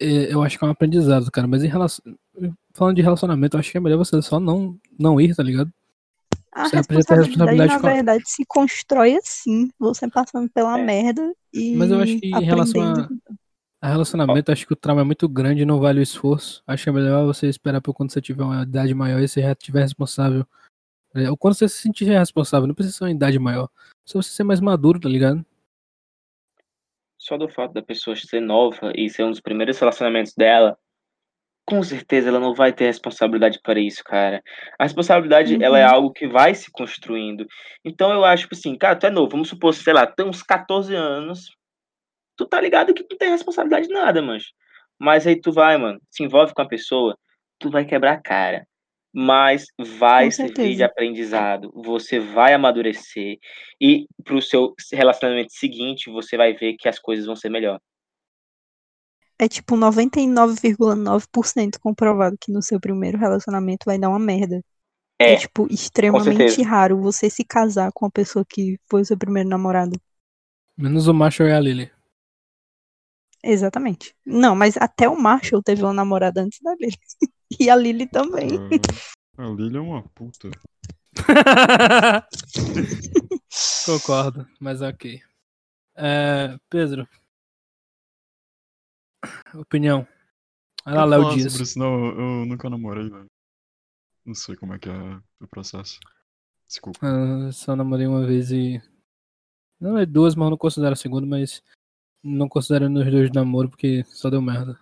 é, eu acho que é um aprendizado, cara. Mas em relação. Falando de relacionamento, eu acho que é melhor você só não, não ir, tá ligado? A Você responsabilidade, responsabilidade na com verdade, se constrói assim, você passando pela É. merda e Mas eu acho que em relação a, aprendendo. a relacionamento, acho que o trauma é muito grande e não vale o esforço. Acho que é melhor você esperar por quando você tiver uma idade maior e você já tiver responsável. É, quando você se sentir responsável, não precisa ser uma idade maior. Só você ser mais maduro, tá ligado? Só do fato da pessoa ser nova e ser um dos primeiros relacionamentos dela, com certeza ela não vai ter responsabilidade para isso, cara. A responsabilidade, ela é Uhum. algo que vai se construindo. Então eu acho que assim, cara, tu é novo, vamos supor, sei lá, tem uns 14 anos, tu tá ligado que tu não tem responsabilidade de nada, mancho. Mas aí tu vai, mano, se envolve com a pessoa, tu vai quebrar a cara. Mas vai servir de aprendizado. Você vai amadurecer. E pro seu relacionamento seguinte, você vai ver que as coisas vão ser melhor. É tipo 99,9% comprovado que no seu primeiro relacionamento vai dar uma merda. É, tipo extremamente raro você se casar com a pessoa que foi o seu primeiro namorado. Menos o Marshall e a Lily. Exatamente. Não, mas até o Marshall teve uma namorada antes da Lily. E a Lily também. Ah, a Lily é uma puta. Concordo, mas ok. É, Pedro. Opinião. Vai lá, Léo Dias. sobre isso, não, eu nunca namorei, velho. Não sei como é que é o processo. Desculpa. Ah, só namorei uma vez e. Não é duas, mas eu não considero a segunda, mas não considero nos dois de namoro porque só deu merda.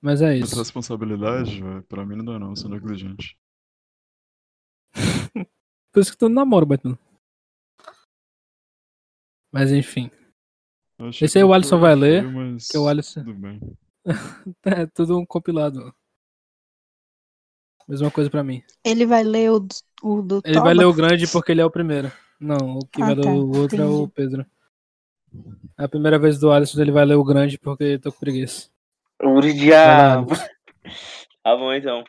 Mas é Essa isso. responsabilidade, velho, pra mim não dá não, eu sou negligente. Por isso que tu não namoro. Mas enfim. Achei Esse aí o Alisson vai ler, mas que o Alisson- Tudo bem. É tudo um compilado. Mesma coisa pra mim. Ele vai ler o, do- o do Ele Toba? vai ler o grande porque ele é o primeiro. Não, o que Ah, vai ler tá, o outro é o entendi. Pedro. É a primeira vez do Alisson, ele vai ler o grande porque eu tô com preguiça. O diabo. Tá bom, então.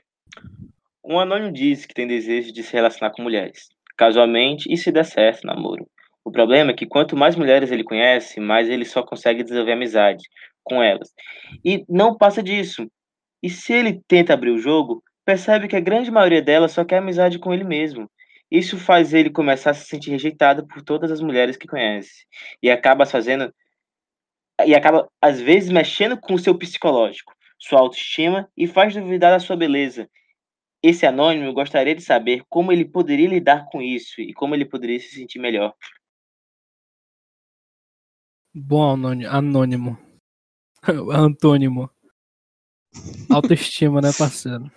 Um anônimo diz que tem desejo de se relacionar com mulheres, casualmente e se der certo, namoro. O problema é que quanto mais mulheres ele conhece, mais ele só consegue desenvolver amizade com elas. E não passa disso. E se ele tenta abrir o jogo, percebe que a grande maioria delas só quer amizade com ele mesmo. Isso faz ele começar a se sentir rejeitado por todas as mulheres que conhece. E acaba fazendo. E acaba, às vezes, mexendo com o seu psicológico sua autoestima e faz duvidar da sua beleza. Esse anônimo gostaria de saber como ele poderia lidar com isso e como ele poderia se sentir melhor. Bom anônimo. Antônimo. Autoestima, né, parceiro?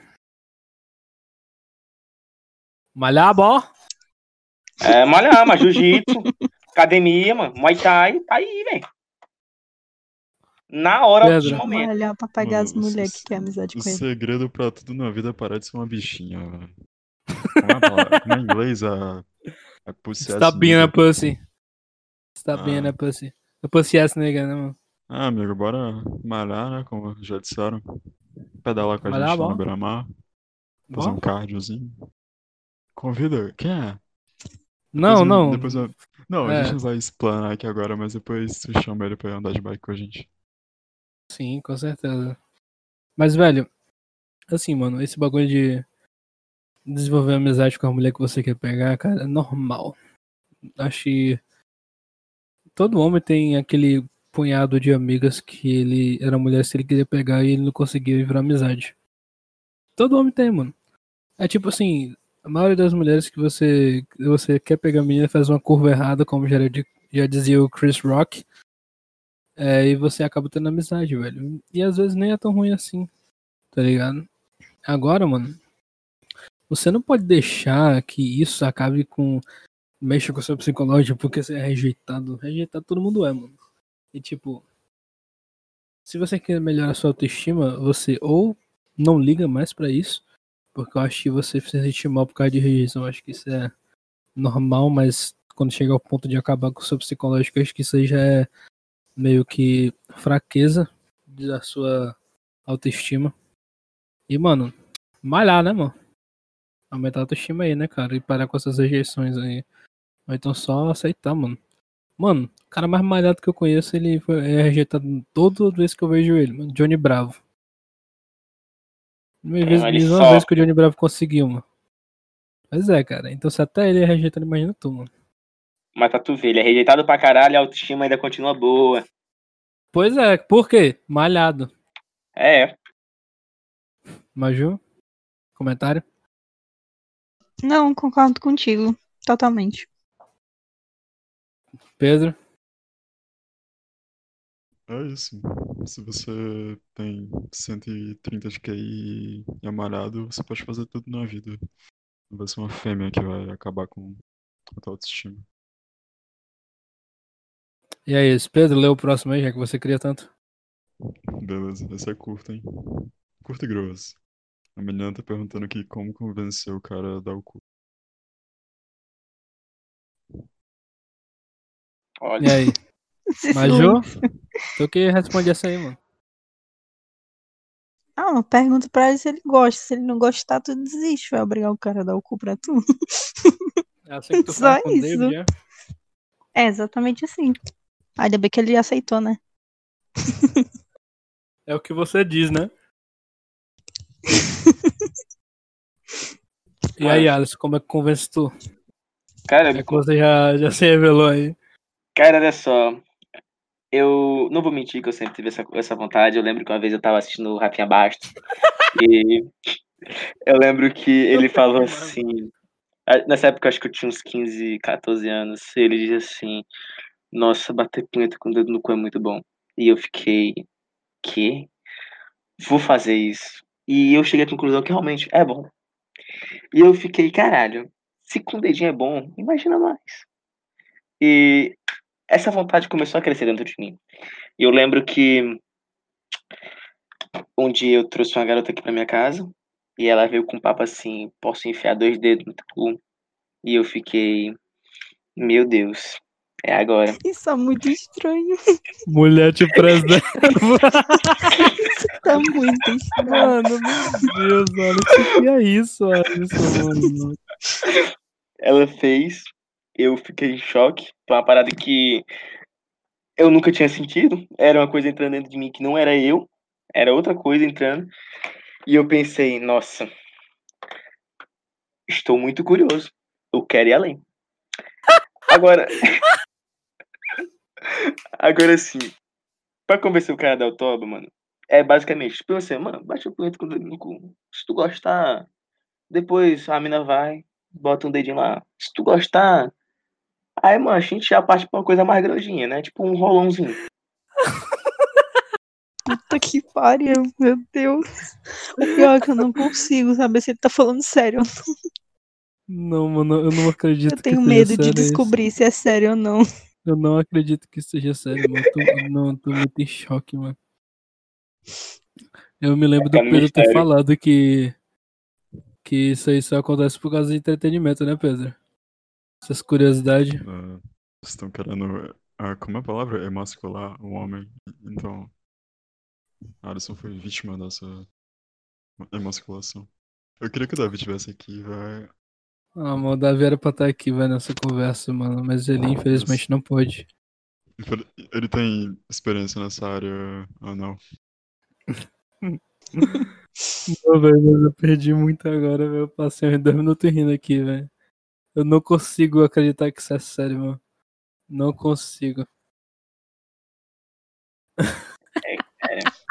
Malhar, bó. É, malhar, mas jiu-jitsu, academia, mano, muay thai, tá aí, velho. Na hora Pedro. do momento. Olhar pra pegar as mulheres o- que querem amizade O com ele. segredo pra tudo na vida é parar de ser uma bichinha, velho. Como é, a palavra? Como é em inglês a, a pussy ass Stop being a pussy. Stop Ah. being a pussy. A pussy ass nigga, né, mano? Ah, amigo, bora malhar, né? Como já disseram. Pedalar com a Malhar, gente lá bom. no Beira-Mar. Fazer Bom? um cardiozinho. Convida. Quem é? Não, Depois não. Depois eu- Não, a É. gente não vai explanar aqui agora, mas depois tu chama ele pra ir andar de bike com a gente. Sim, com certeza. Mas, velho, assim, mano, esse bagulho de desenvolver amizade com a mulher que você quer pegar, cara, é normal. Acho que todo homem tem aquele punhado de amigas que ele era mulher se ele queria pegar e ele não conseguia virar amizade. Todo homem tem, mano. É tipo assim, a maioria das mulheres que você, você quer pegar a menina faz uma curva errada, como já, já dizia o Chris Rock. É, e você acaba tendo amizade, velho. E às vezes nem é tão ruim assim, tá ligado? Agora, mano, você não pode deixar que isso acabe com. mexa com o seu psicológico porque você é rejeitado. Rejeitado todo mundo é, mano. E tipo. Se você quer melhorar sua autoestima, você ou não liga mais pra isso, porque eu acho que você se sentir mal por causa de rejeição, eu acho que isso é normal, mas quando chega ao ponto de acabar com o seu psicológico, eu acho que isso já é meio que fraqueza da sua autoestima. E, mano, malhar, né, mano? Aumentar a autoestima aí, né, cara? E parar com essas rejeições aí. Ou então só aceitar, mano. Mano, o cara mais malhado que eu conheço, ele foi, é rejeitado toda vez que eu vejo ele, mano. Johnny Bravo. Uma vez, uma só- vez que o Johnny Bravo conseguiu, mano. Pois é, cara. Então se até ele é rejeitado, imagina tu, mano. Mas tá tu vê, ele é rejeitado pra caralho, a autoestima ainda continua boa. Pois é, por quê? Malhado. É, Maju? Comentário? Não, concordo contigo. Totalmente. Pedro? É isso. Se você tem 130 de QI e é malhado, você pode fazer tudo na vida. Não vai ser uma fêmea que vai acabar com a tua autoestima. E é isso. Pedro, lê o próximo aí, já que você queria tanto. Beleza, esse é curto, hein? Curto e grosso. A menina tá perguntando aqui como convencer o cara a dar o cu. olha. E aí? Maju? Tu que responde essa aí, mano. Ah, pergunta pra ele se ele gosta. Se ele não gostar, tu desiste. Vai obrigar o cara a dar o cu pra tu. É assim que tu Só isso. David, é? É exatamente assim. Ainda bem que ele aceitou, né? É o que você diz, né? E aí, Alisson, como é que convence tu? Cara, É que você já, já se revelou aí. Cara, olha só. Eu não vou mentir que eu sempre tive essa, essa vontade. Eu lembro que uma vez eu tava assistindo o Rafinha Bastos. e eu lembro que ele falou assim. Nessa época acho que eu tinha uns 15, 14 anos. Ele dizia assim: Nossa, bater punheta com o dedo no cu é muito bom. E eu fiquei. Que? Vou fazer isso. E eu cheguei à conclusão que realmente é bom. E eu fiquei, caralho, se com o dedinho é bom, imagina mais. E essa vontade começou a crescer dentro de mim. E eu lembro que um dia eu trouxe uma garota aqui pra minha casa e ela veio com um papo assim: posso enfiar dois dedos no teu cu? E eu fiquei, meu Deus, é agora. Isso é muito estranho. Mulher te preserva. Tá muito estranho. Mano, meu Deus, olha o que é isso, Alisson, mano. Ela fez, eu fiquei em choque. Foi uma parada que eu nunca tinha sentido. Era uma coisa entrando dentro de mim que não era eu, era outra coisa entrando. E eu pensei, nossa, estou muito curioso. Eu quero ir além. Agora. Agora sim. Pra convencer o cara da autoba, mano, é basicamente, tipo assim, mano, bate o punheta no cu. Se tu gostar, depois a mina vai, bota um dedinho lá. Se tu gostar, aí, mano, a gente já parte pra uma coisa mais grandinha, né? Tipo um rolãozinho. Puta que pariu, meu Deus. O pior é que eu não consigo saber se ele tá falando sério ou não. Não, mano, eu não acredito Eu tenho que medo de sério isso. descobrir se é sério ou não. Eu não acredito que isso seja sério, mano. Tô, não, tô muito em choque, mano. Eu me lembro do É um Pedro ter mistério. falado que. Que isso aí só acontece por causa de entretenimento, né, Pedro? Essas curiosidades. Ah, vocês estão querendo. ah, como é a palavra? Emascular o homem. Então. Alisson foi vítima dessa emasculação. Eu queria que o Davi estivesse aqui, vai. Ah, o Davi era pra estar aqui, velho, nessa conversa, mano. Mas ele, infelizmente, não pôde. Ele tem experiência nessa área ou não? Não, velho, mas eu perdi muito agora, velho. Eu passei uns dois minutos rindo aqui, velho. Eu não consigo acreditar que isso é sério, mano. Não consigo.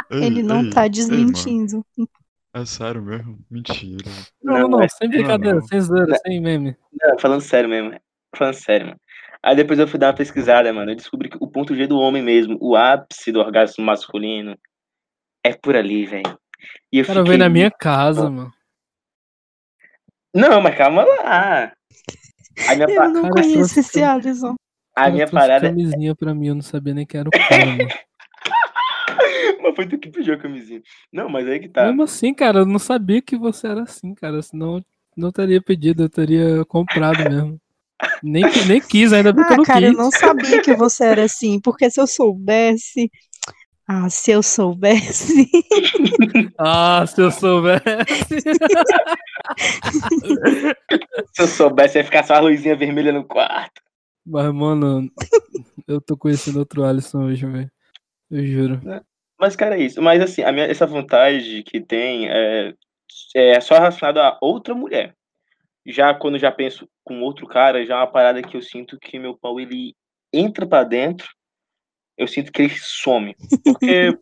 Ele não ei, tá desmentindo. É sério mesmo? Mentira. Não, não, Não, não, é- sem brincadeira, não. sem zoeira, sem meme. Não, falando sério mesmo. Falando sério, mano. Aí depois eu fui dar uma pesquisada, mano. Eu descobri que o ponto G do homem mesmo, o ápice do orgasmo masculino, é por ali, velho. E eu O cara fiquei... veio na minha casa, mano. Não, mas calma lá. A minha, pa- Eu não Cara, conheço esse cam- Alisson. a minha parada camisinha pra mim, eu não sabia nem que era o cara. Mas foi tu que pediu a camisinha. Não, mas aí que tá. Mesmo assim, cara, eu não sabia que você era assim, cara. Senão não teria pedido, eu teria comprado mesmo. Nem, nem quis, ainda bem que eu Ah, não cara, quis. eu não sabia que você era assim, porque se eu soubesse. Ah, se eu soubesse. Ah, se eu soubesse. Se eu soubesse, ia ficar só a luzinha vermelha no quarto. Mas, mano, eu tô conhecendo outro Alisson hoje, velho. Eu juro. Mas, cara, é isso. Mas, assim, a minha, essa vontade que tem é, é só relacionada a outra mulher. Já quando já penso com outro cara, já é uma parada que eu sinto que meu pau, ele entra pra dentro, eu sinto que ele some. Porque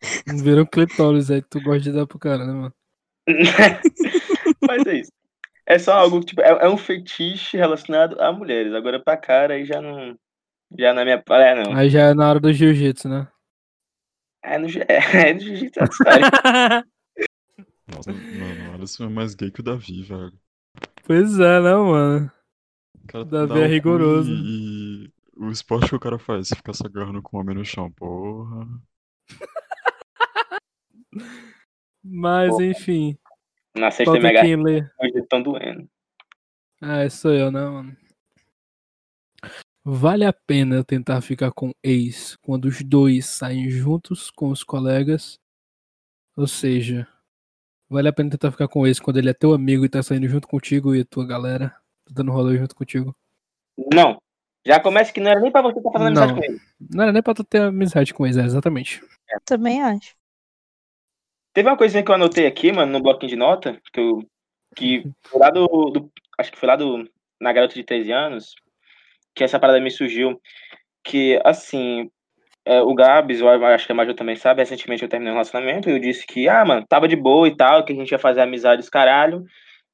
Virou clitóris aí, tu gosta de dar pro cara, né, mano? Mas é isso. É só algo, tipo, é, é um fetiche relacionado a mulheres. Agora pra cara aí já não. Já na minha praia, não. Aí já é na hora do jiu-jitsu, né? É no, ji- é, no jiu-jitsu é. Nossa, mano, o Alisson é mais gay que o Davi, velho. pois é, né, mano? O cara Davi dá é rigoroso. E, e o esporte que o cara faz, ficar se agarrando com o homem no chão, porra. Mas, Porra. enfim. Na sexta Falta mega hoje tão doendo. Ah, esse sou eu, né, mano? Vale a pena eu tentar ficar com ex quando os dois saem juntos com os colegas? Ou seja, vale a pena tentar ficar com ex quando ele é teu amigo e tá saindo junto contigo e a tua galera tá dando rolê junto contigo? Não. Já começa que não era nem pra você estar fazendo amizade Não. com ele. Não era nem pra tu ter amizade com ex, é, exatamente. Também acho. Teve uma coisinha que eu anotei aqui, mano, no bloquinho de nota, que eu. Que foi lá do. do- acho que foi lá do. Na garota de 13 anos, que essa parada me surgiu. Que, assim. é, o Gabs, eu acho que a Maju também sabe, recentemente eu terminei um relacionamento e eu disse que, ah, mano, tava de boa e tal, que a gente ia fazer amizades caralho,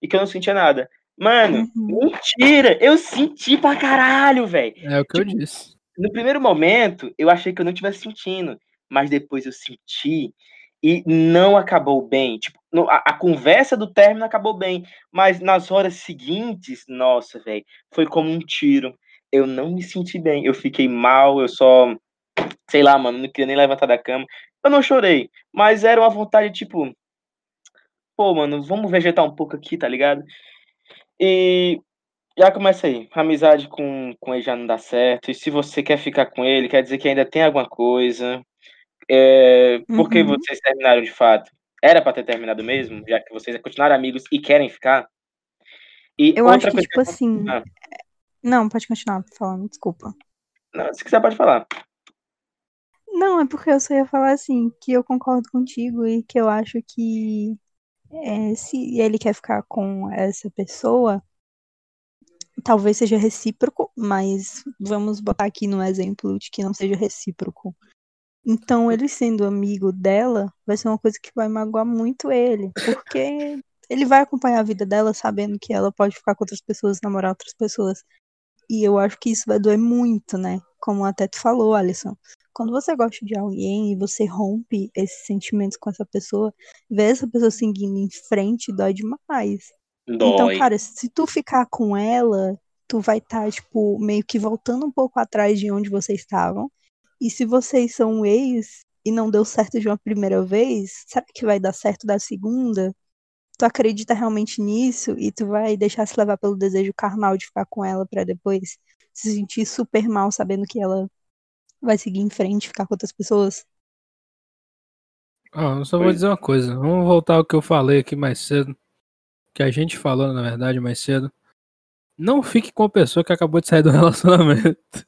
e que eu não sentia nada. Mano, Uhum. mentira! Eu senti pra caralho, velho. É o que eu Tipo, disse. No primeiro momento, eu achei que eu não estivesse sentindo, mas depois eu senti e não acabou bem. Tipo, a, a conversa do término acabou bem, mas nas horas seguintes, nossa, velho, foi como um tiro. Eu não me senti bem, eu fiquei mal, eu só, sei lá, mano, não queria nem levantar da cama. Eu não chorei, mas era uma vontade, tipo, pô, mano, vamos vegetar um pouco aqui, tá ligado? E já começa aí. Amizade com, com ele já não dá certo. E se você quer ficar com ele, quer dizer que ainda tem alguma coisa. É, por que Uhum. vocês terminaram de fato? Era pra ter terminado mesmo, já que vocês continuaram amigos e querem ficar? E Eu outra acho que, coisa tipo assim. Ah. Não, pode continuar falando, desculpa. Não, se quiser pode falar. Não, é porque eu só ia falar assim, que eu concordo contigo e que eu acho que é, se ele quer ficar com essa pessoa, talvez seja recíproco, mas vamos botar aqui no exemplo de que não seja recíproco. Então, ele sendo amigo dela, vai ser uma coisa que vai magoar muito ele, porque ele vai acompanhar a vida dela sabendo que ela pode ficar com outras pessoas, namorar outras pessoas. E eu acho que isso vai doer muito, né? Como até tu falou, Alisson. Quando você gosta de alguém e você rompe esses sentimentos com essa pessoa, ver essa pessoa seguindo em frente dói demais. Então, Dói. cara, se tu ficar com ela, tu vai estar, tipo, meio que voltando um pouco atrás de onde vocês estavam. E se vocês são ex e não deu certo de uma primeira vez, será que vai dar certo da segunda? Tu acredita realmente nisso e tu vai deixar se levar pelo desejo carnal de ficar com ela pra depois se sentir super mal sabendo que ela vai seguir em frente, ficar com outras pessoas? Ó, eu só vou Pois. dizer uma coisa. Vamos voltar ao que eu falei aqui mais cedo. Que a gente falou, na verdade, mais cedo. Não fique com a pessoa que acabou de sair do relacionamento.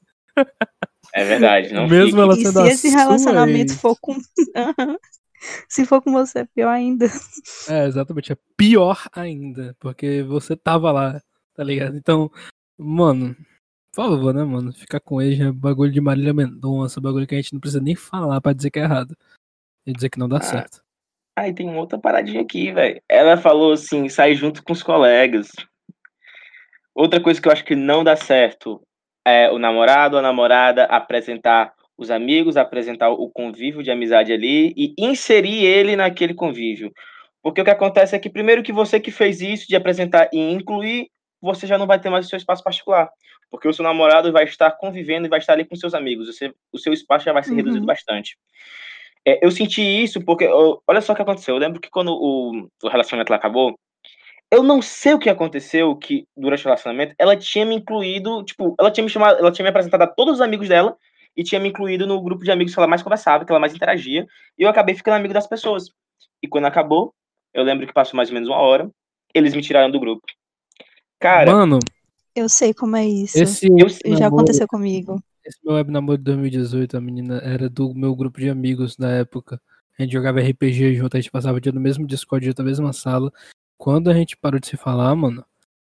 É verdade. Não Mesmo fique. ela E sendo se a esse relacionamento ex. for com. se for com você, é pior ainda. É, exatamente. É pior ainda. Porque você tava lá, tá ligado? Então, mano, por favor, né, mano? Ficar com ele já é bagulho de Marília Mendonça, bagulho que a gente não precisa nem falar pra dizer que é errado. E dizer que não dá Ah. certo. Aí tem uma outra paradinha aqui, velho. Ela falou assim, sair junto com os colegas. Outra coisa que eu acho que não dá certo é o namorado ou a namorada apresentar os amigos, apresentar o convívio de amizade ali e inserir ele naquele convívio. Porque o que acontece é que primeiro que você que fez isso de apresentar e incluir, você já não vai ter mais o seu espaço particular. Porque o seu namorado vai estar convivendo e vai estar ali com seus amigos. Você, o seu espaço já vai ser Uhum. reduzido bastante. É, eu senti isso porque, eu- olha só o que aconteceu. Eu lembro que quando o, o relacionamento lá acabou, eu não sei o que aconteceu que durante o relacionamento ela tinha me incluído, tipo, ela tinha me chamado, ela tinha me apresentado a todos os amigos dela e tinha me incluído no grupo de amigos que ela mais conversava, que ela mais interagia, e eu acabei ficando amigo das pessoas. E quando acabou, eu lembro que passou mais ou menos uma hora, eles me tiraram do grupo. Cara, Mano, Eu sei como é isso. esse eu, Já namoro- aconteceu comigo. Esse meu web namoro de 2018, a menina era do meu grupo de amigos na época. A gente jogava RPG junto, a gente passava o dia no mesmo Discord, junto na mesma sala. Quando a gente parou de se falar, mano,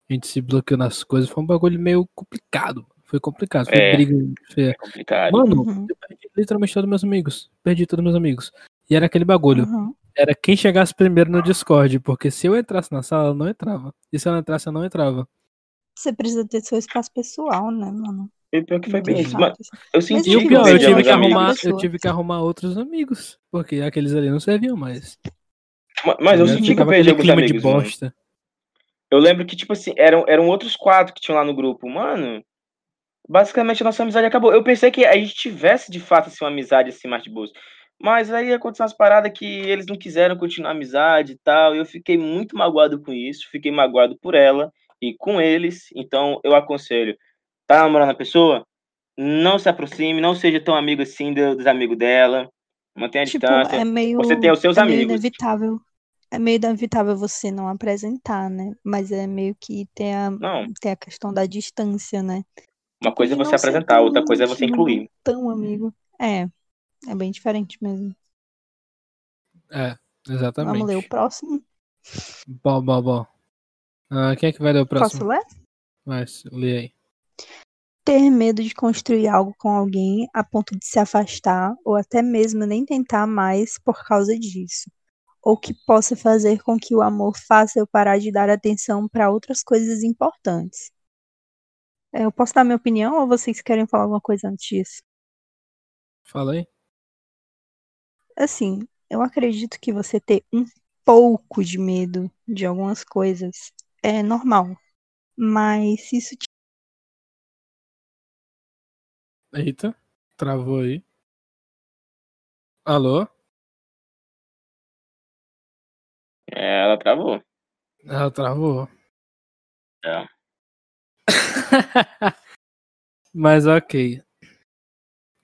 a gente se bloqueou nas coisas, foi um bagulho meio complicado. Foi complicado, foi É. briga feia. é complicado. Mano, Uhum, eu perdi literalmente todos meus amigos. Perdi todos meus amigos. E era aquele bagulho. uhum. Era quem chegasse primeiro no Discord, porque se eu entrasse na sala, eu não entrava. E se eu não entrasse, eu não entrava. Você precisa ter seu espaço pessoal, né, mano? E pior que foi bem isso. Mano, assim. eu senti E o pior, eu tive que arrumar, eu tive que arrumar outros amigos. Porque aqueles ali não serviam mais. Ma- Mas eu Né? senti que eu perdi aquele alguns clima de amigos. mano. bosta. Eu lembro que, tipo assim, eram, eram outros quatro que tinham lá no grupo. Mano, basicamente a nossa amizade acabou. Eu pensei que a gente tivesse, de fato, assim, uma amizade assim, mais de boas. Mas aí aconteceu umas paradas que eles não quiseram continuar a amizade e tal. E eu fiquei muito magoado com isso. Fiquei magoado por ela e com eles. Então eu aconselho, tá namorando a pessoa? Não se aproxime, não seja tão amigo assim do- dos amigos dela. Mantenha a Tipo, distância. é meio. Você tem os seus é meio amigos. inevitável. É meio inevitável você não apresentar, né? Mas é meio que tem a, Não, tem a questão da distância, né? uma coisa é E você não ser apresentar, outra coisa é você incluir. Tão amigo. É, é bem diferente mesmo. É, Vamos ler o exatamente. próximo? Bom, bom, bom. Ah, quem é que vai ler o Posso próximo? ler? Vai, lê aí. Ter medo de construir algo com alguém a ponto de se afastar ou até mesmo nem tentar mais por causa disso. Ou que possa fazer com que o amor faça eu parar de dar atenção para outras coisas importantes. É, Eu posso dar minha opinião ou vocês querem falar alguma coisa antes disso? Fala aí. Assim, eu acredito que você ter um pouco de medo de algumas coisas é normal. Mas se isso Eita, travou aí. Alô? É, ela travou. Ela travou. É. Mas ok.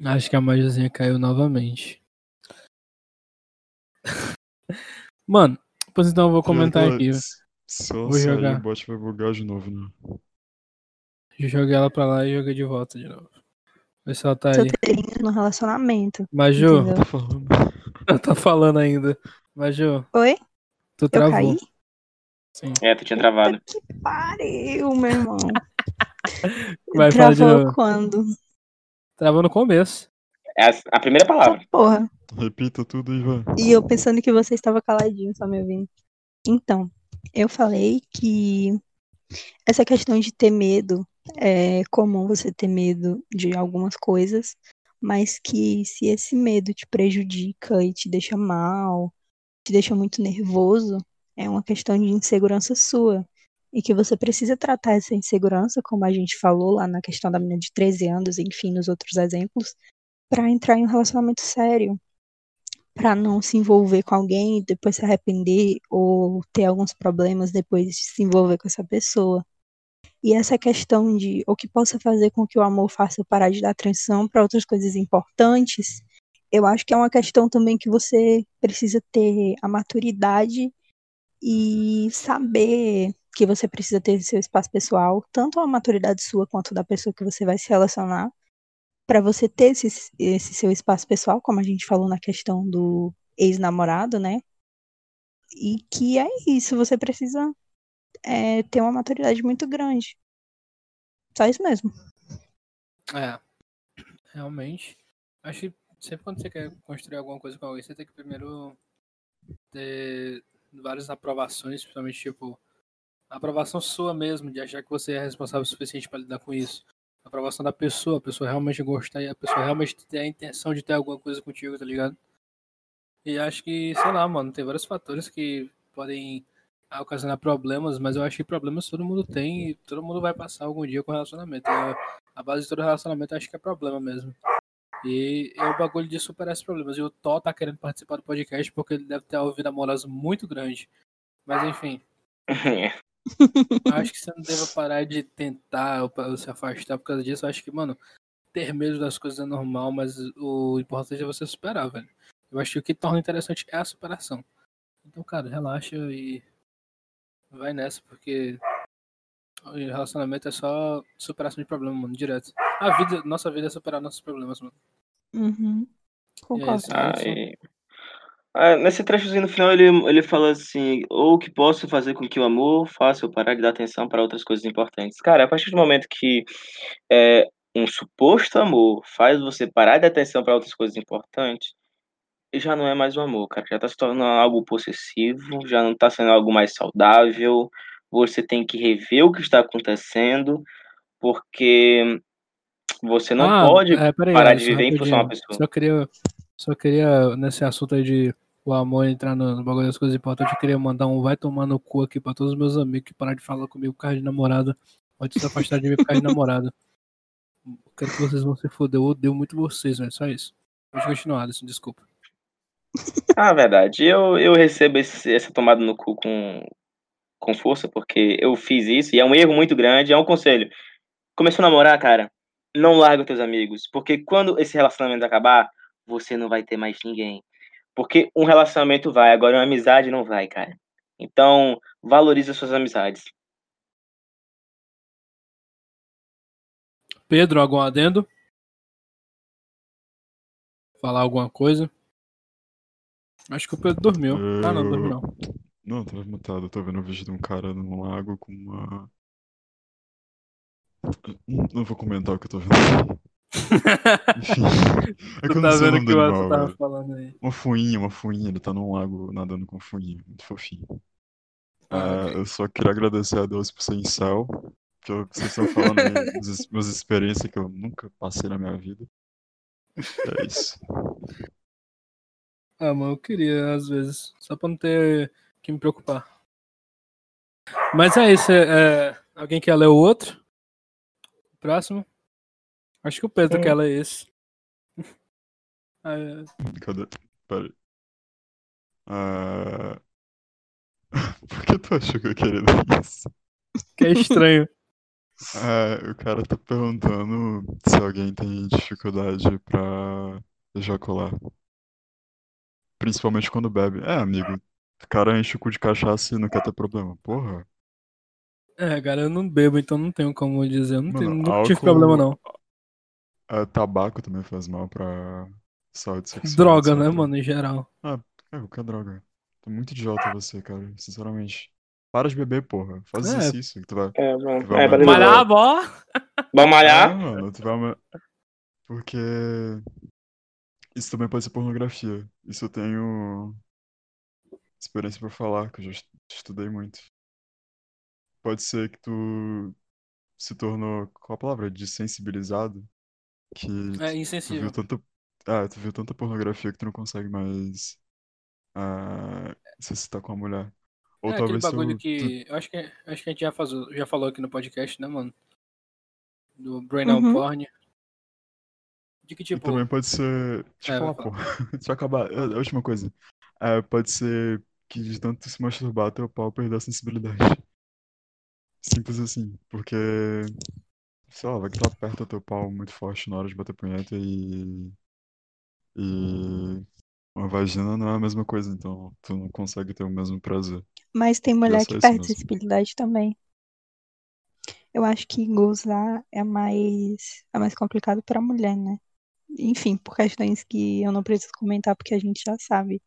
Acho que a magiazinha caiu novamente. Mano, pois então eu vou comentar aqui. Se ela Vou sair, jogar. o bot vai bugar de novo, né? Joguei ela pra lá e joguei de volta de novo. Vê se ela tá eu aí. ido no relacionamento. Maju, Entendeu? Tá falando. ela tá falando ainda. Maju, Oi? tu Eu travou. caí? Sim. É, tu tinha travado. Que pariu, meu irmão. Vai, fala de Travou novo. quando? Travou no começo. É a, a primeira palavra. Porra. Repita tudo e vai. E eu pensando que você estava caladinho, só me ouvindo. Então, eu falei que essa questão de ter medo é comum você ter medo de algumas coisas, mas que se esse medo te prejudica e te deixa mal, te deixa muito nervoso, é uma questão de insegurança sua. E que você precisa tratar essa insegurança, como a gente falou lá na questão da menina de 13 anos, enfim, nos outros exemplos, para entrar em um relacionamento sério para não se envolver com alguém e depois se arrepender ou ter alguns problemas depois de se envolver com essa pessoa. E essa questão de o que possa fazer com que o amor faça parar de dar atenção para outras coisas importantes, eu acho que é uma questão também que você precisa ter a maturidade e saber que você precisa ter seu espaço pessoal, tanto a maturidade sua quanto da pessoa que você vai se relacionar, para você ter esse, esse seu espaço pessoal, como a gente falou na questão do ex-namorado, né? E que é isso, você precisa é, ter uma maturidade muito grande. Só isso mesmo. É. Realmente. Acho que sempre quando você quer construir alguma coisa com alguém, você tem que primeiro ter várias aprovações, principalmente tipo aprovação sua mesmo, de achar que você é responsável o suficiente para lidar com isso. A aprovação da pessoa, a pessoa realmente gostar e a pessoa realmente ter a intenção de ter alguma coisa contigo, tá ligado? E acho que, sei lá, mano, tem vários fatores que podem ocasionar problemas, mas eu acho que problemas todo mundo tem e todo mundo vai passar algum dia com relacionamento. E a, a base de todo relacionamento eu acho que é problema mesmo. E é o bagulho de superar esses problemas. E o Tó tá querendo participar do podcast porque ele deve ter uma vida amorosa muito grande. Mas enfim, acho que você não deve parar de tentar ou se afastar por causa disso. Eu acho que, mano, ter medo das coisas é normal, mas o importante é você superar, velho. Eu acho que o que torna interessante é a superação. Então, cara, relaxa e vai nessa, porque o relacionamento é só superação de problema, mano, direto. A vida, nossa vida é superar nossos problemas, mano. Uhum. Concordo. isso. Ah, e- ah, nesse trechozinho no final ele, ele fala assim: ou que posso fazer com que o amor faça eu parar de dar atenção para outras coisas importantes. Cara, a partir do momento que é, um suposto amor faz você parar de dar atenção para outras coisas importantes, já não é mais um amor, cara. Já tá se tornando algo possessivo, já não tá sendo algo mais saudável. Você tem que rever o que está acontecendo, porque você não Ah, pode é, peraí, parar de viver em função de uma rapidinho. pessoa. Só queria, só queria, nesse assunto aí de o amor entrar no, no bagulho das coisas importantes, eu queria mandar um vai tomar no cu aqui pra todos os meus amigos que pararam de falar comigo por causa de namorada. Pode se afastar de mim por causa de namorada. Eu quero que vocês vão se foder. Eu odeio muito vocês, velho. Só isso. Pode continuar, Alisson, desculpa. Ah, verdade. Eu, eu recebo esse- essa tomada no cu com, com força, porque eu fiz isso e é um erro muito grande. É um conselho. Começou a namorar, cara, não larga os teus amigos, porque quando esse relacionamento acabar, você não vai ter mais ninguém. Porque um relacionamento vai, agora uma amizade não vai, cara. Então, valorize as suas amizades. Pedro, algum adendo? Falar alguma coisa? Acho que o Pedro dormiu. Ah, não, dormiu não. Não, tava mutado. Eu tô vendo um vídeo de um cara num lago com uma. Não não vou comentar o que eu tô vendo. Enfim. É Tu eu tá o vendo nome que o Alisson tava falando aí. Uma fuinha, uma fuinha. Ele tá num lago nadando com fuinha. Muito fofinho. Ah, Ah, ok. Eu só queria agradecer a Deus por ser incel. Que eu- vocês estão falando das minhas experiências que eu nunca passei na minha vida. É isso. Ah, mano, eu queria, às vezes. Só pra não ter que me preocupar. Mas é isso. é- é, alguém quer ler o outro? Próximo? Acho que o Pedro Sim. quer ler esse. Ah, é. Cadê? Pera aí. Ah... Por que tu achou que eu queria ler isso? que é estranho. Ah, o cara tá perguntando se alguém tem dificuldade pra ejacular. Principalmente quando bebe. É, amigo. O cara enche o cu de cachaça e não quer ter problema. Porra. É, cara, eu não bebo, então não tenho como dizer. Eu não tenho, Mano, tive álcool- problema, não. Ah, tabaco também faz mal pra saúde sexual. Droga, né, mano, em geral. É, qualquer droga. Tô muito idiota você, cara. Sinceramente. Para de beber, porra. Faz É. exercício. que Tu vai. É, bom. Vamos É, valeu. Malhar, bó! Vamos malhar? Ah, mano, tu vai. ama- Porque. Isso também pode ser pornografia. Isso eu tenho experiência pra falar, que eu já est- estudei muito. Pode ser que tu se tornou. Qual a palavra? Desensibilizado. Que É tu viu insensível. tanta. Ah, tu viu tanta pornografia que tu não consegue mais. Ah, se excitar com a mulher. Ou é aquele talvez tu- bagulho tu, que. Eu acho que, acho que a gente já, faz, já falou aqui no podcast, né, mano? Do Brain Uhum. Porn. De que E tipo. também pode ser. Deixa eu É, falar, pô. Deixa eu acabar. A a última coisa. É, pode ser que de tanto se masturbar, teu pau perdeu a sensibilidade. Simples assim. Porque. Sei lá, vai que tu aperta teu pau muito forte na hora de bater punheta e. E. Uma vagina não é a mesma coisa, então tu não consegue ter o mesmo prazer. Mas tem mulher que perde sensibilidade também. Eu acho que gozar é mais, é mais complicado pra mulher, né? Enfim, por questões que eu não preciso comentar porque a gente já sabe.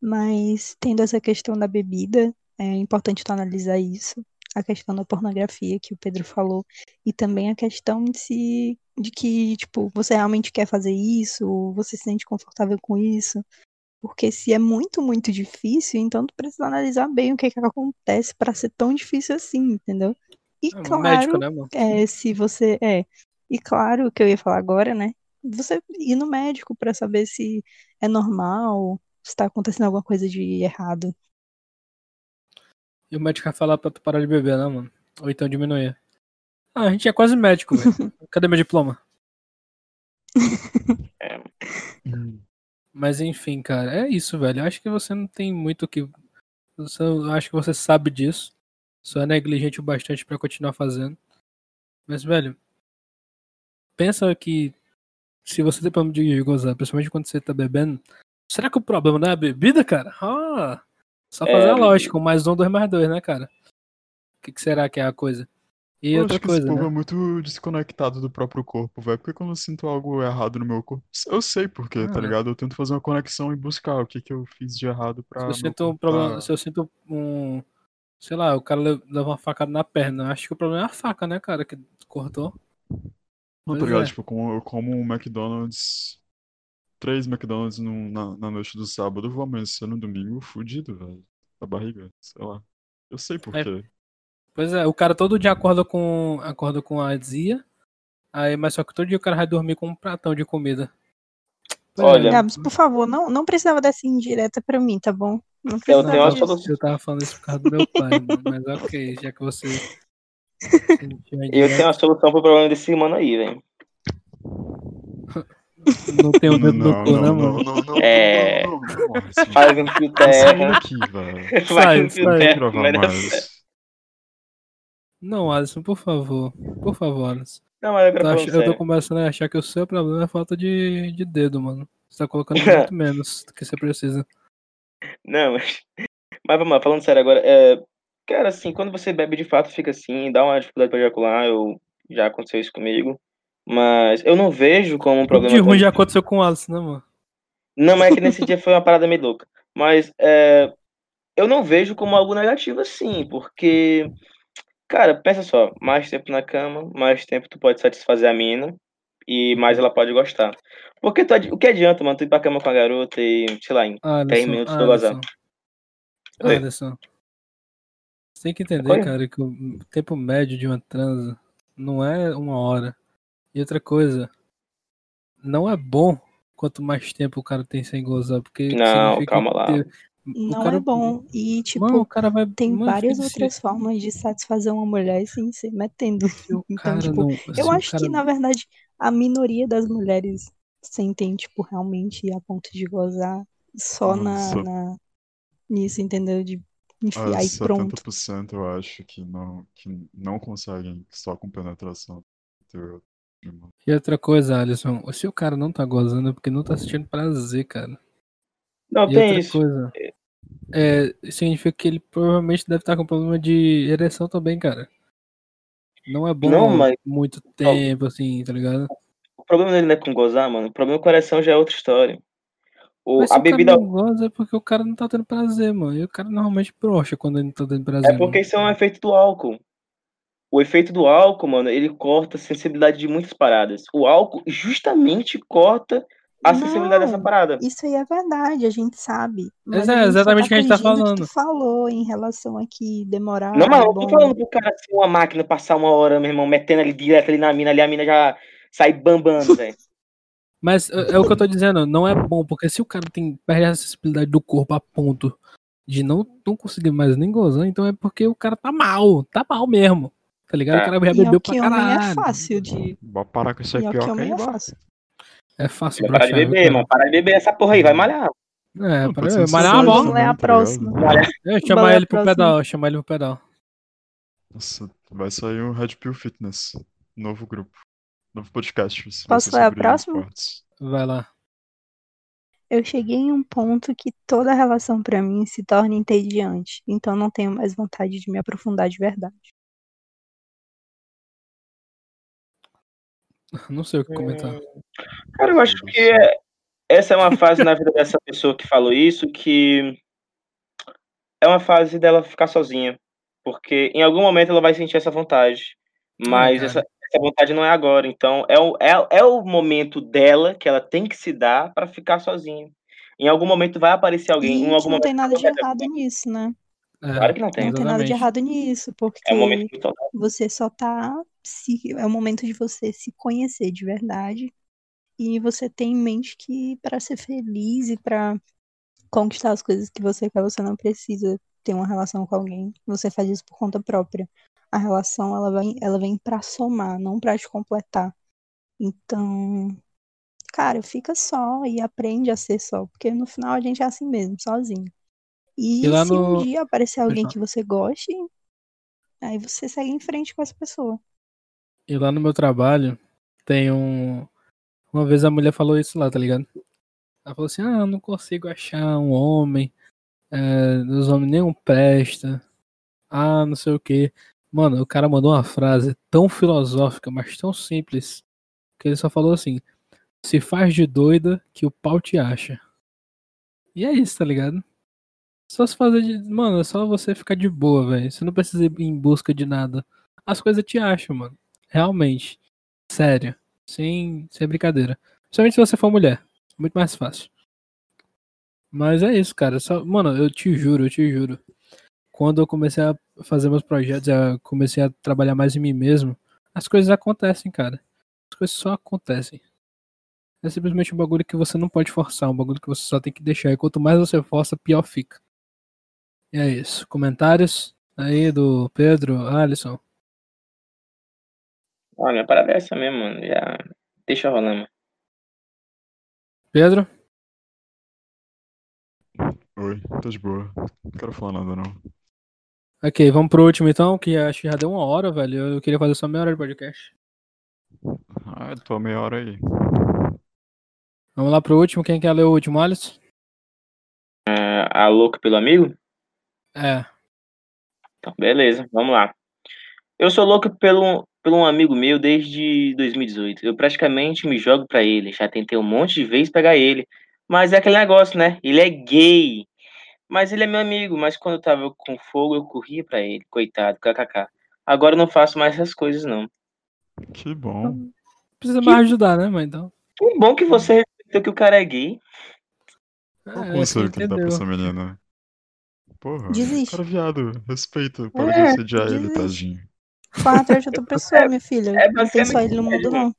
Mas tendo essa questão da bebida, é importante tu analisar isso. A questão da pornografia que o Pedro falou. E também a questão de se, de que, tipo, você realmente quer fazer isso, você se sente confortável com isso. Porque se é muito, muito difícil, então tu precisa analisar bem o que que acontece pra ser tão difícil assim, entendeu? E É claro, médico, né, é, se você é. E claro, o que eu ia falar agora, né? Você ir no médico pra saber se é normal, se tá acontecendo alguma coisa de errado. E o médico vai falar pra tu parar de beber, né, mano? Ou então diminuir. Ah, a gente é quase médico, velho. Cadê meu diploma? Mas enfim, cara, é isso, velho. Eu acho que você não tem muito o que. Você, eu acho que você sabe disso. Só é negligente o bastante pra continuar fazendo. Mas, velho, pensa que se você tem problema de gozar, principalmente quando você tá bebendo, será que o problema não é a bebida, cara? Ah, só fazer É, a lógica, um mais um, dois mais dois, né, cara? O que, que será que é a coisa? E Eu outra acho que coisa, esse povo né? é muito desconectado do próprio corpo, velho. Porque quando eu sinto algo errado no meu corpo, eu sei por quê, tá Ah. ligado? Eu tento fazer uma conexão e buscar o que que eu fiz de errado pra Se eu sinto um problema, tá- se eu sinto um, sei lá, o cara le- leva uma facada na perna, acho que o problema é a faca, né, cara, que cortou. Não, tá Pois ligado? é. Tipo, como, eu como um McDonald's, três McDonald's num- na, na noite do sábado, eu vou amanhecer no domingo fudido, velho. Da barriga, sei lá. Eu sei por É. quê. Pois é, o cara todo dia acorda com acorda com a azia, aí mas só que todo dia o cara vai dormir com um pratão de comida. Olha, é, Gabs, por favor, não, não precisava dessa indireta pra mim, tá bom? Não Eu precisava tenho uma disso. solução. eu tava falando isso por causa do meu pai, mano, mas ok, já que você a Eu tenho uma solução pro problema desse mano aí, velho. Não tem o dedo no cu, né, não, mano? não, não, não, É. não, não, não, Márcio. Faz um fio Tá terra. aqui, velho. Faz um fio terra. Não, Alisson, por favor. Por favor, Alisson. Não, mas eu Tô quero ach- falar Eu tô começando a achar que o seu problema é falta de, de dedo, mano. Você tá colocando muito menos do que você precisa. Não, mas, mas vamos lá, falando sério agora. É, cara, assim, quando você bebe de fato, fica assim, dá uma dificuldade pra ejacular. Eu, já aconteceu isso comigo. Mas eu não vejo como um problema. de ruim já aconteceu com o Alisson, né, mano? Não, mas é que nesse dia foi uma parada meio louca. Mas é, eu não vejo como algo negativo assim, porque, cara, pensa só, mais tempo na cama, mais tempo tu pode satisfazer a mina e mais ela pode gostar. Porque tu, o que adianta, mano, tu ir pra cama com a garota e, sei lá, em 10 Alisson, minutos tu gozar. Você tem que entender, Oi. cara, que o tempo médio de uma transa não é uma hora. E outra coisa, não é bom quanto mais tempo o cara tem sem gozar, porque Não, calma lá. ter- Não cara- é bom. E, tipo, Mano, o cara vai. tem mano, várias outras se- formas de satisfazer uma mulher sem ser metendo. se o Então, cara tipo, não- Eu o acho cara- que, na verdade, a minoria das mulheres sentem, tipo, realmente a ponto de gozar só na, na- nisso, entendeu? De enfiar Ah, e pronto. 70% eu acho que não, que não conseguem só com penetração. E outra coisa, Alisson, se o cara não tá gozando é porque não tá sentindo prazer, cara. Não, E tem outra isso. coisa, é, significa que ele provavelmente deve estar com problema de ereção também, cara. Não é bom Não, mas- muito tempo, assim, tá ligado? O problema dele não é com gozar, mano. O problema com coração já é outra história. O, Mas se a o cara bebida não goza é porque o cara não tá tendo prazer, mano. E o cara normalmente brocha quando ele não tá tendo prazer. é porque isso é um efeito do álcool. O efeito do álcool, mano, ele corta a sensibilidade de muitas paradas. O álcool justamente corta a Não. sensibilidade dessa parada. Isso aí é verdade, a gente sabe. Mas é exatamente o que a gente tá falando. tu falou em relação a que demorar. Não, mas é eu não tô falando pro cara assim, uma máquina passar uma hora, meu irmão, metendo ali direto ali na mina, ali a mina já sai bambando, velho. Mas é, é o que eu tô dizendo, não é bom, porque se o cara tem perde a sensibilidade do corpo a ponto de não, não conseguir mais nem gozar, então é porque o cara tá mal, tá mal mesmo. Tá ligado? Tá. O cara já bebeu é o pra é caralho. fácil de. Bora parar com isso é homem aí, é fácil. É fácil Vai parar de viu, beber, cara? mano. Parar de beber essa porra aí, vai malhar. É, para pode ser malhar a bola. Ler a próxima. Eu chamar ele pro pedal, chamar ele pro pedal. Nossa, vai sair o Red Pill Fitness. Novo grupo. Novo podcast. Posso ler a próxima? Vai lá. Eu cheguei em um ponto que toda relação pra mim se torna entediante, então não tenho mais vontade de me aprofundar de verdade. Não sei o que comentar. Cara, eu acho que é- essa é uma fase na vida dessa pessoa que falou isso que é uma fase dela ficar sozinha. Porque em algum momento ela vai sentir essa vontade. Mas cara. essa, essa vontade não é agora. Então é o, é, é o momento dela que ela tem que se dar pra ficar sozinha. Em algum momento vai aparecer alguém. E em que algum não momento tem nada de errado nisso, né? É, Claro que não tem. Não tem nada de errado nisso, porque É total. você só tá se é o momento de você se conhecer de verdade e você tem em mente que para ser feliz e para conquistar as coisas que você quer, você não precisa ter uma relação com alguém. Você faz isso por conta própria. A relação ela vem ela vem para somar, não para te completar. Então, cara, fica só e aprende a ser só, porque no final a gente é assim mesmo, sozinho. E, E se no- um dia aparecer alguém que você goste, aí você segue em frente com essa pessoa. E lá no meu trabalho tem um. Uma vez a mulher falou isso lá, tá ligado? Ela falou assim: Ah, eu não consigo achar um homem. É, os homens nenhum presta. Ah, não sei o que. Mano, o cara mandou uma frase tão filosófica, mas tão simples. Que ele só falou assim: Se faz de doida que o pau te acha. E é isso, tá ligado? Só se fazer de. Mano, é só você ficar de boa, velho. Você não precisa ir em busca de nada. As coisas te acham, mano. Realmente. Sério. Sem, sem brincadeira. Principalmente se você for mulher. Muito mais fácil. Mas é isso, cara. Só, mano, eu te juro, eu te juro. Quando eu comecei a fazer meus projetos, eu comecei a trabalhar mais em mim mesmo, as coisas acontecem, cara. As coisas só acontecem. É simplesmente um bagulho que você não pode forçar, um bagulho que você só tem que deixar. E quanto mais você força, pior fica. E é isso. Comentários aí do Pedro, Alisson. Olha, minha parada é essa mesmo, mano. Já deixa rolando. Pedro? Oi, tô de boa. Não quero falar nada, não. Ok, vamos pro último então, que acho que já deu uma hora, velho. Eu queria fazer só meia hora de podcast. Ah, tô meia hora aí. Vamos lá pro último. Quem quer ler o último, Alisson? A louca pelo amigo? É. Então, beleza, vamos lá. Eu sou louco pelo, pelo um amigo meu desde 2018. Eu praticamente me jogo pra ele. Já tentei um monte de vezes pegar ele. Mas é aquele negócio, né? Ele é gay. Mas ele é meu amigo. Mas quando eu tava com fogo, eu corria pra ele. Coitado, kkk. Agora eu não faço mais essas coisas, não. Que bom. Precisa mais ajudar, né, mãe? Então. Que bom que você respeitou que o cara é gay. Qual o É, conselho você que ele dá pra essa menina? Porra, Desiste. cara viado, respeita, para É, de assediar ele, desiste. tadinho. Vá atrás de outra pessoa, minha filha. é não tem só ele no mundo, isso, não.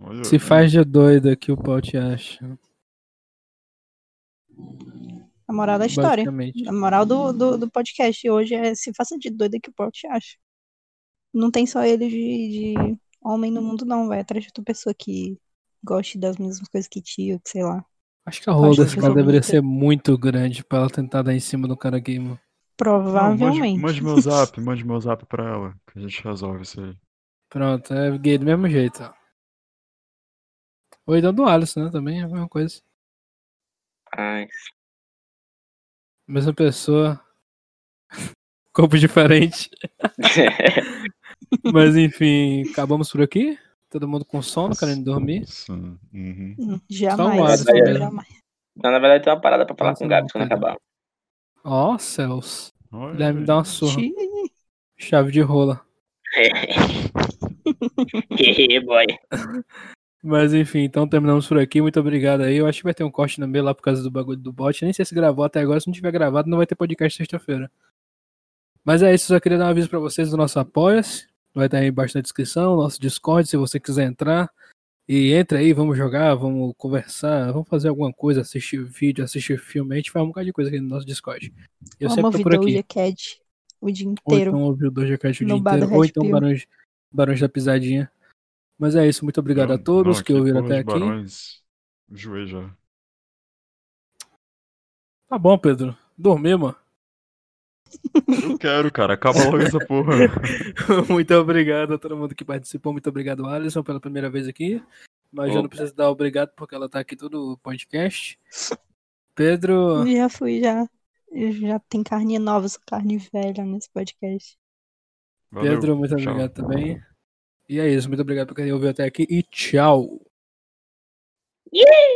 Olha, Se faz de doida que o pau te acha. A moral da história. A moral do, do, do podcast hoje é se faça de doida que o pau te acha. Não tem só ele de, de homem no mundo, não. Vai atrás de outra pessoa que goste das mesmas coisas que ti, ou que sei lá. Acho que a rola desse cara deveria bonita. ser muito grande pra ela tentar dar em cima do cara gay, mano. Não, mande, Provavelmente. mande meu zap, mande meu zap pra ela, que a gente resolve isso aí. Pronto, é gay do mesmo jeito, ó. Ou então do Alisson, né? Também é a mesma coisa. Ai, Mesma pessoa. Corpo diferente. Mas enfim, acabamos por aqui. Todo mundo com sono, querendo dormir. Sim, uhum. Hum, Só Jamais. Mesmo. jamais. Não, na verdade tem uma parada pra falar Nossa, com o Gabi não, quando acabar. Ó, céus. Olha Deve me dar uma surra. Xiii. Chave de rola. Boy. Mas enfim, então terminamos por aqui. Muito obrigado aí. Eu acho que vai ter um corte no meio lá por causa do bagulho do bot. Nem sei se gravou até agora. Se não tiver gravado, não vai ter podcast sexta-feira. Mas é isso. Só queria dar um aviso pra vocês do nosso Apoia-se. Vai estar aí embaixo na descrição. Nosso Discord, se você quiser entrar. E entra aí, vamos jogar, vamos conversar, vamos fazer alguma coisa, assistir vídeo, assistir filme. A gente faz um bocado de coisa aqui no nosso Discord. Eu Vamos sempre tô ouvir por aqui. O dia Ou inteiro. então ouvir o Doja Cat o dia inteiro. Ou então. Barões, Barões da Pisadinha. Mas é isso. Muito obrigado a Não, todos não, que ouviram até aqui. Barões, enjoei já. Tá bom, Pedro. Dormir, mano. Eu quero, cara, acaba logo essa porra. muito obrigado a todo mundo que participou. Muito obrigado, Alisson, pela primeira vez aqui. Mas já não Opa. precisa dar obrigado porque ela tá aqui todo o podcast. Pedro, Já fui, já. Eu Já tem carne nova, carne velha nesse podcast. Valeu, Pedro, muito tchau. obrigado também. E é isso, muito obrigado por quem ouviu até aqui e tchau. Yeah!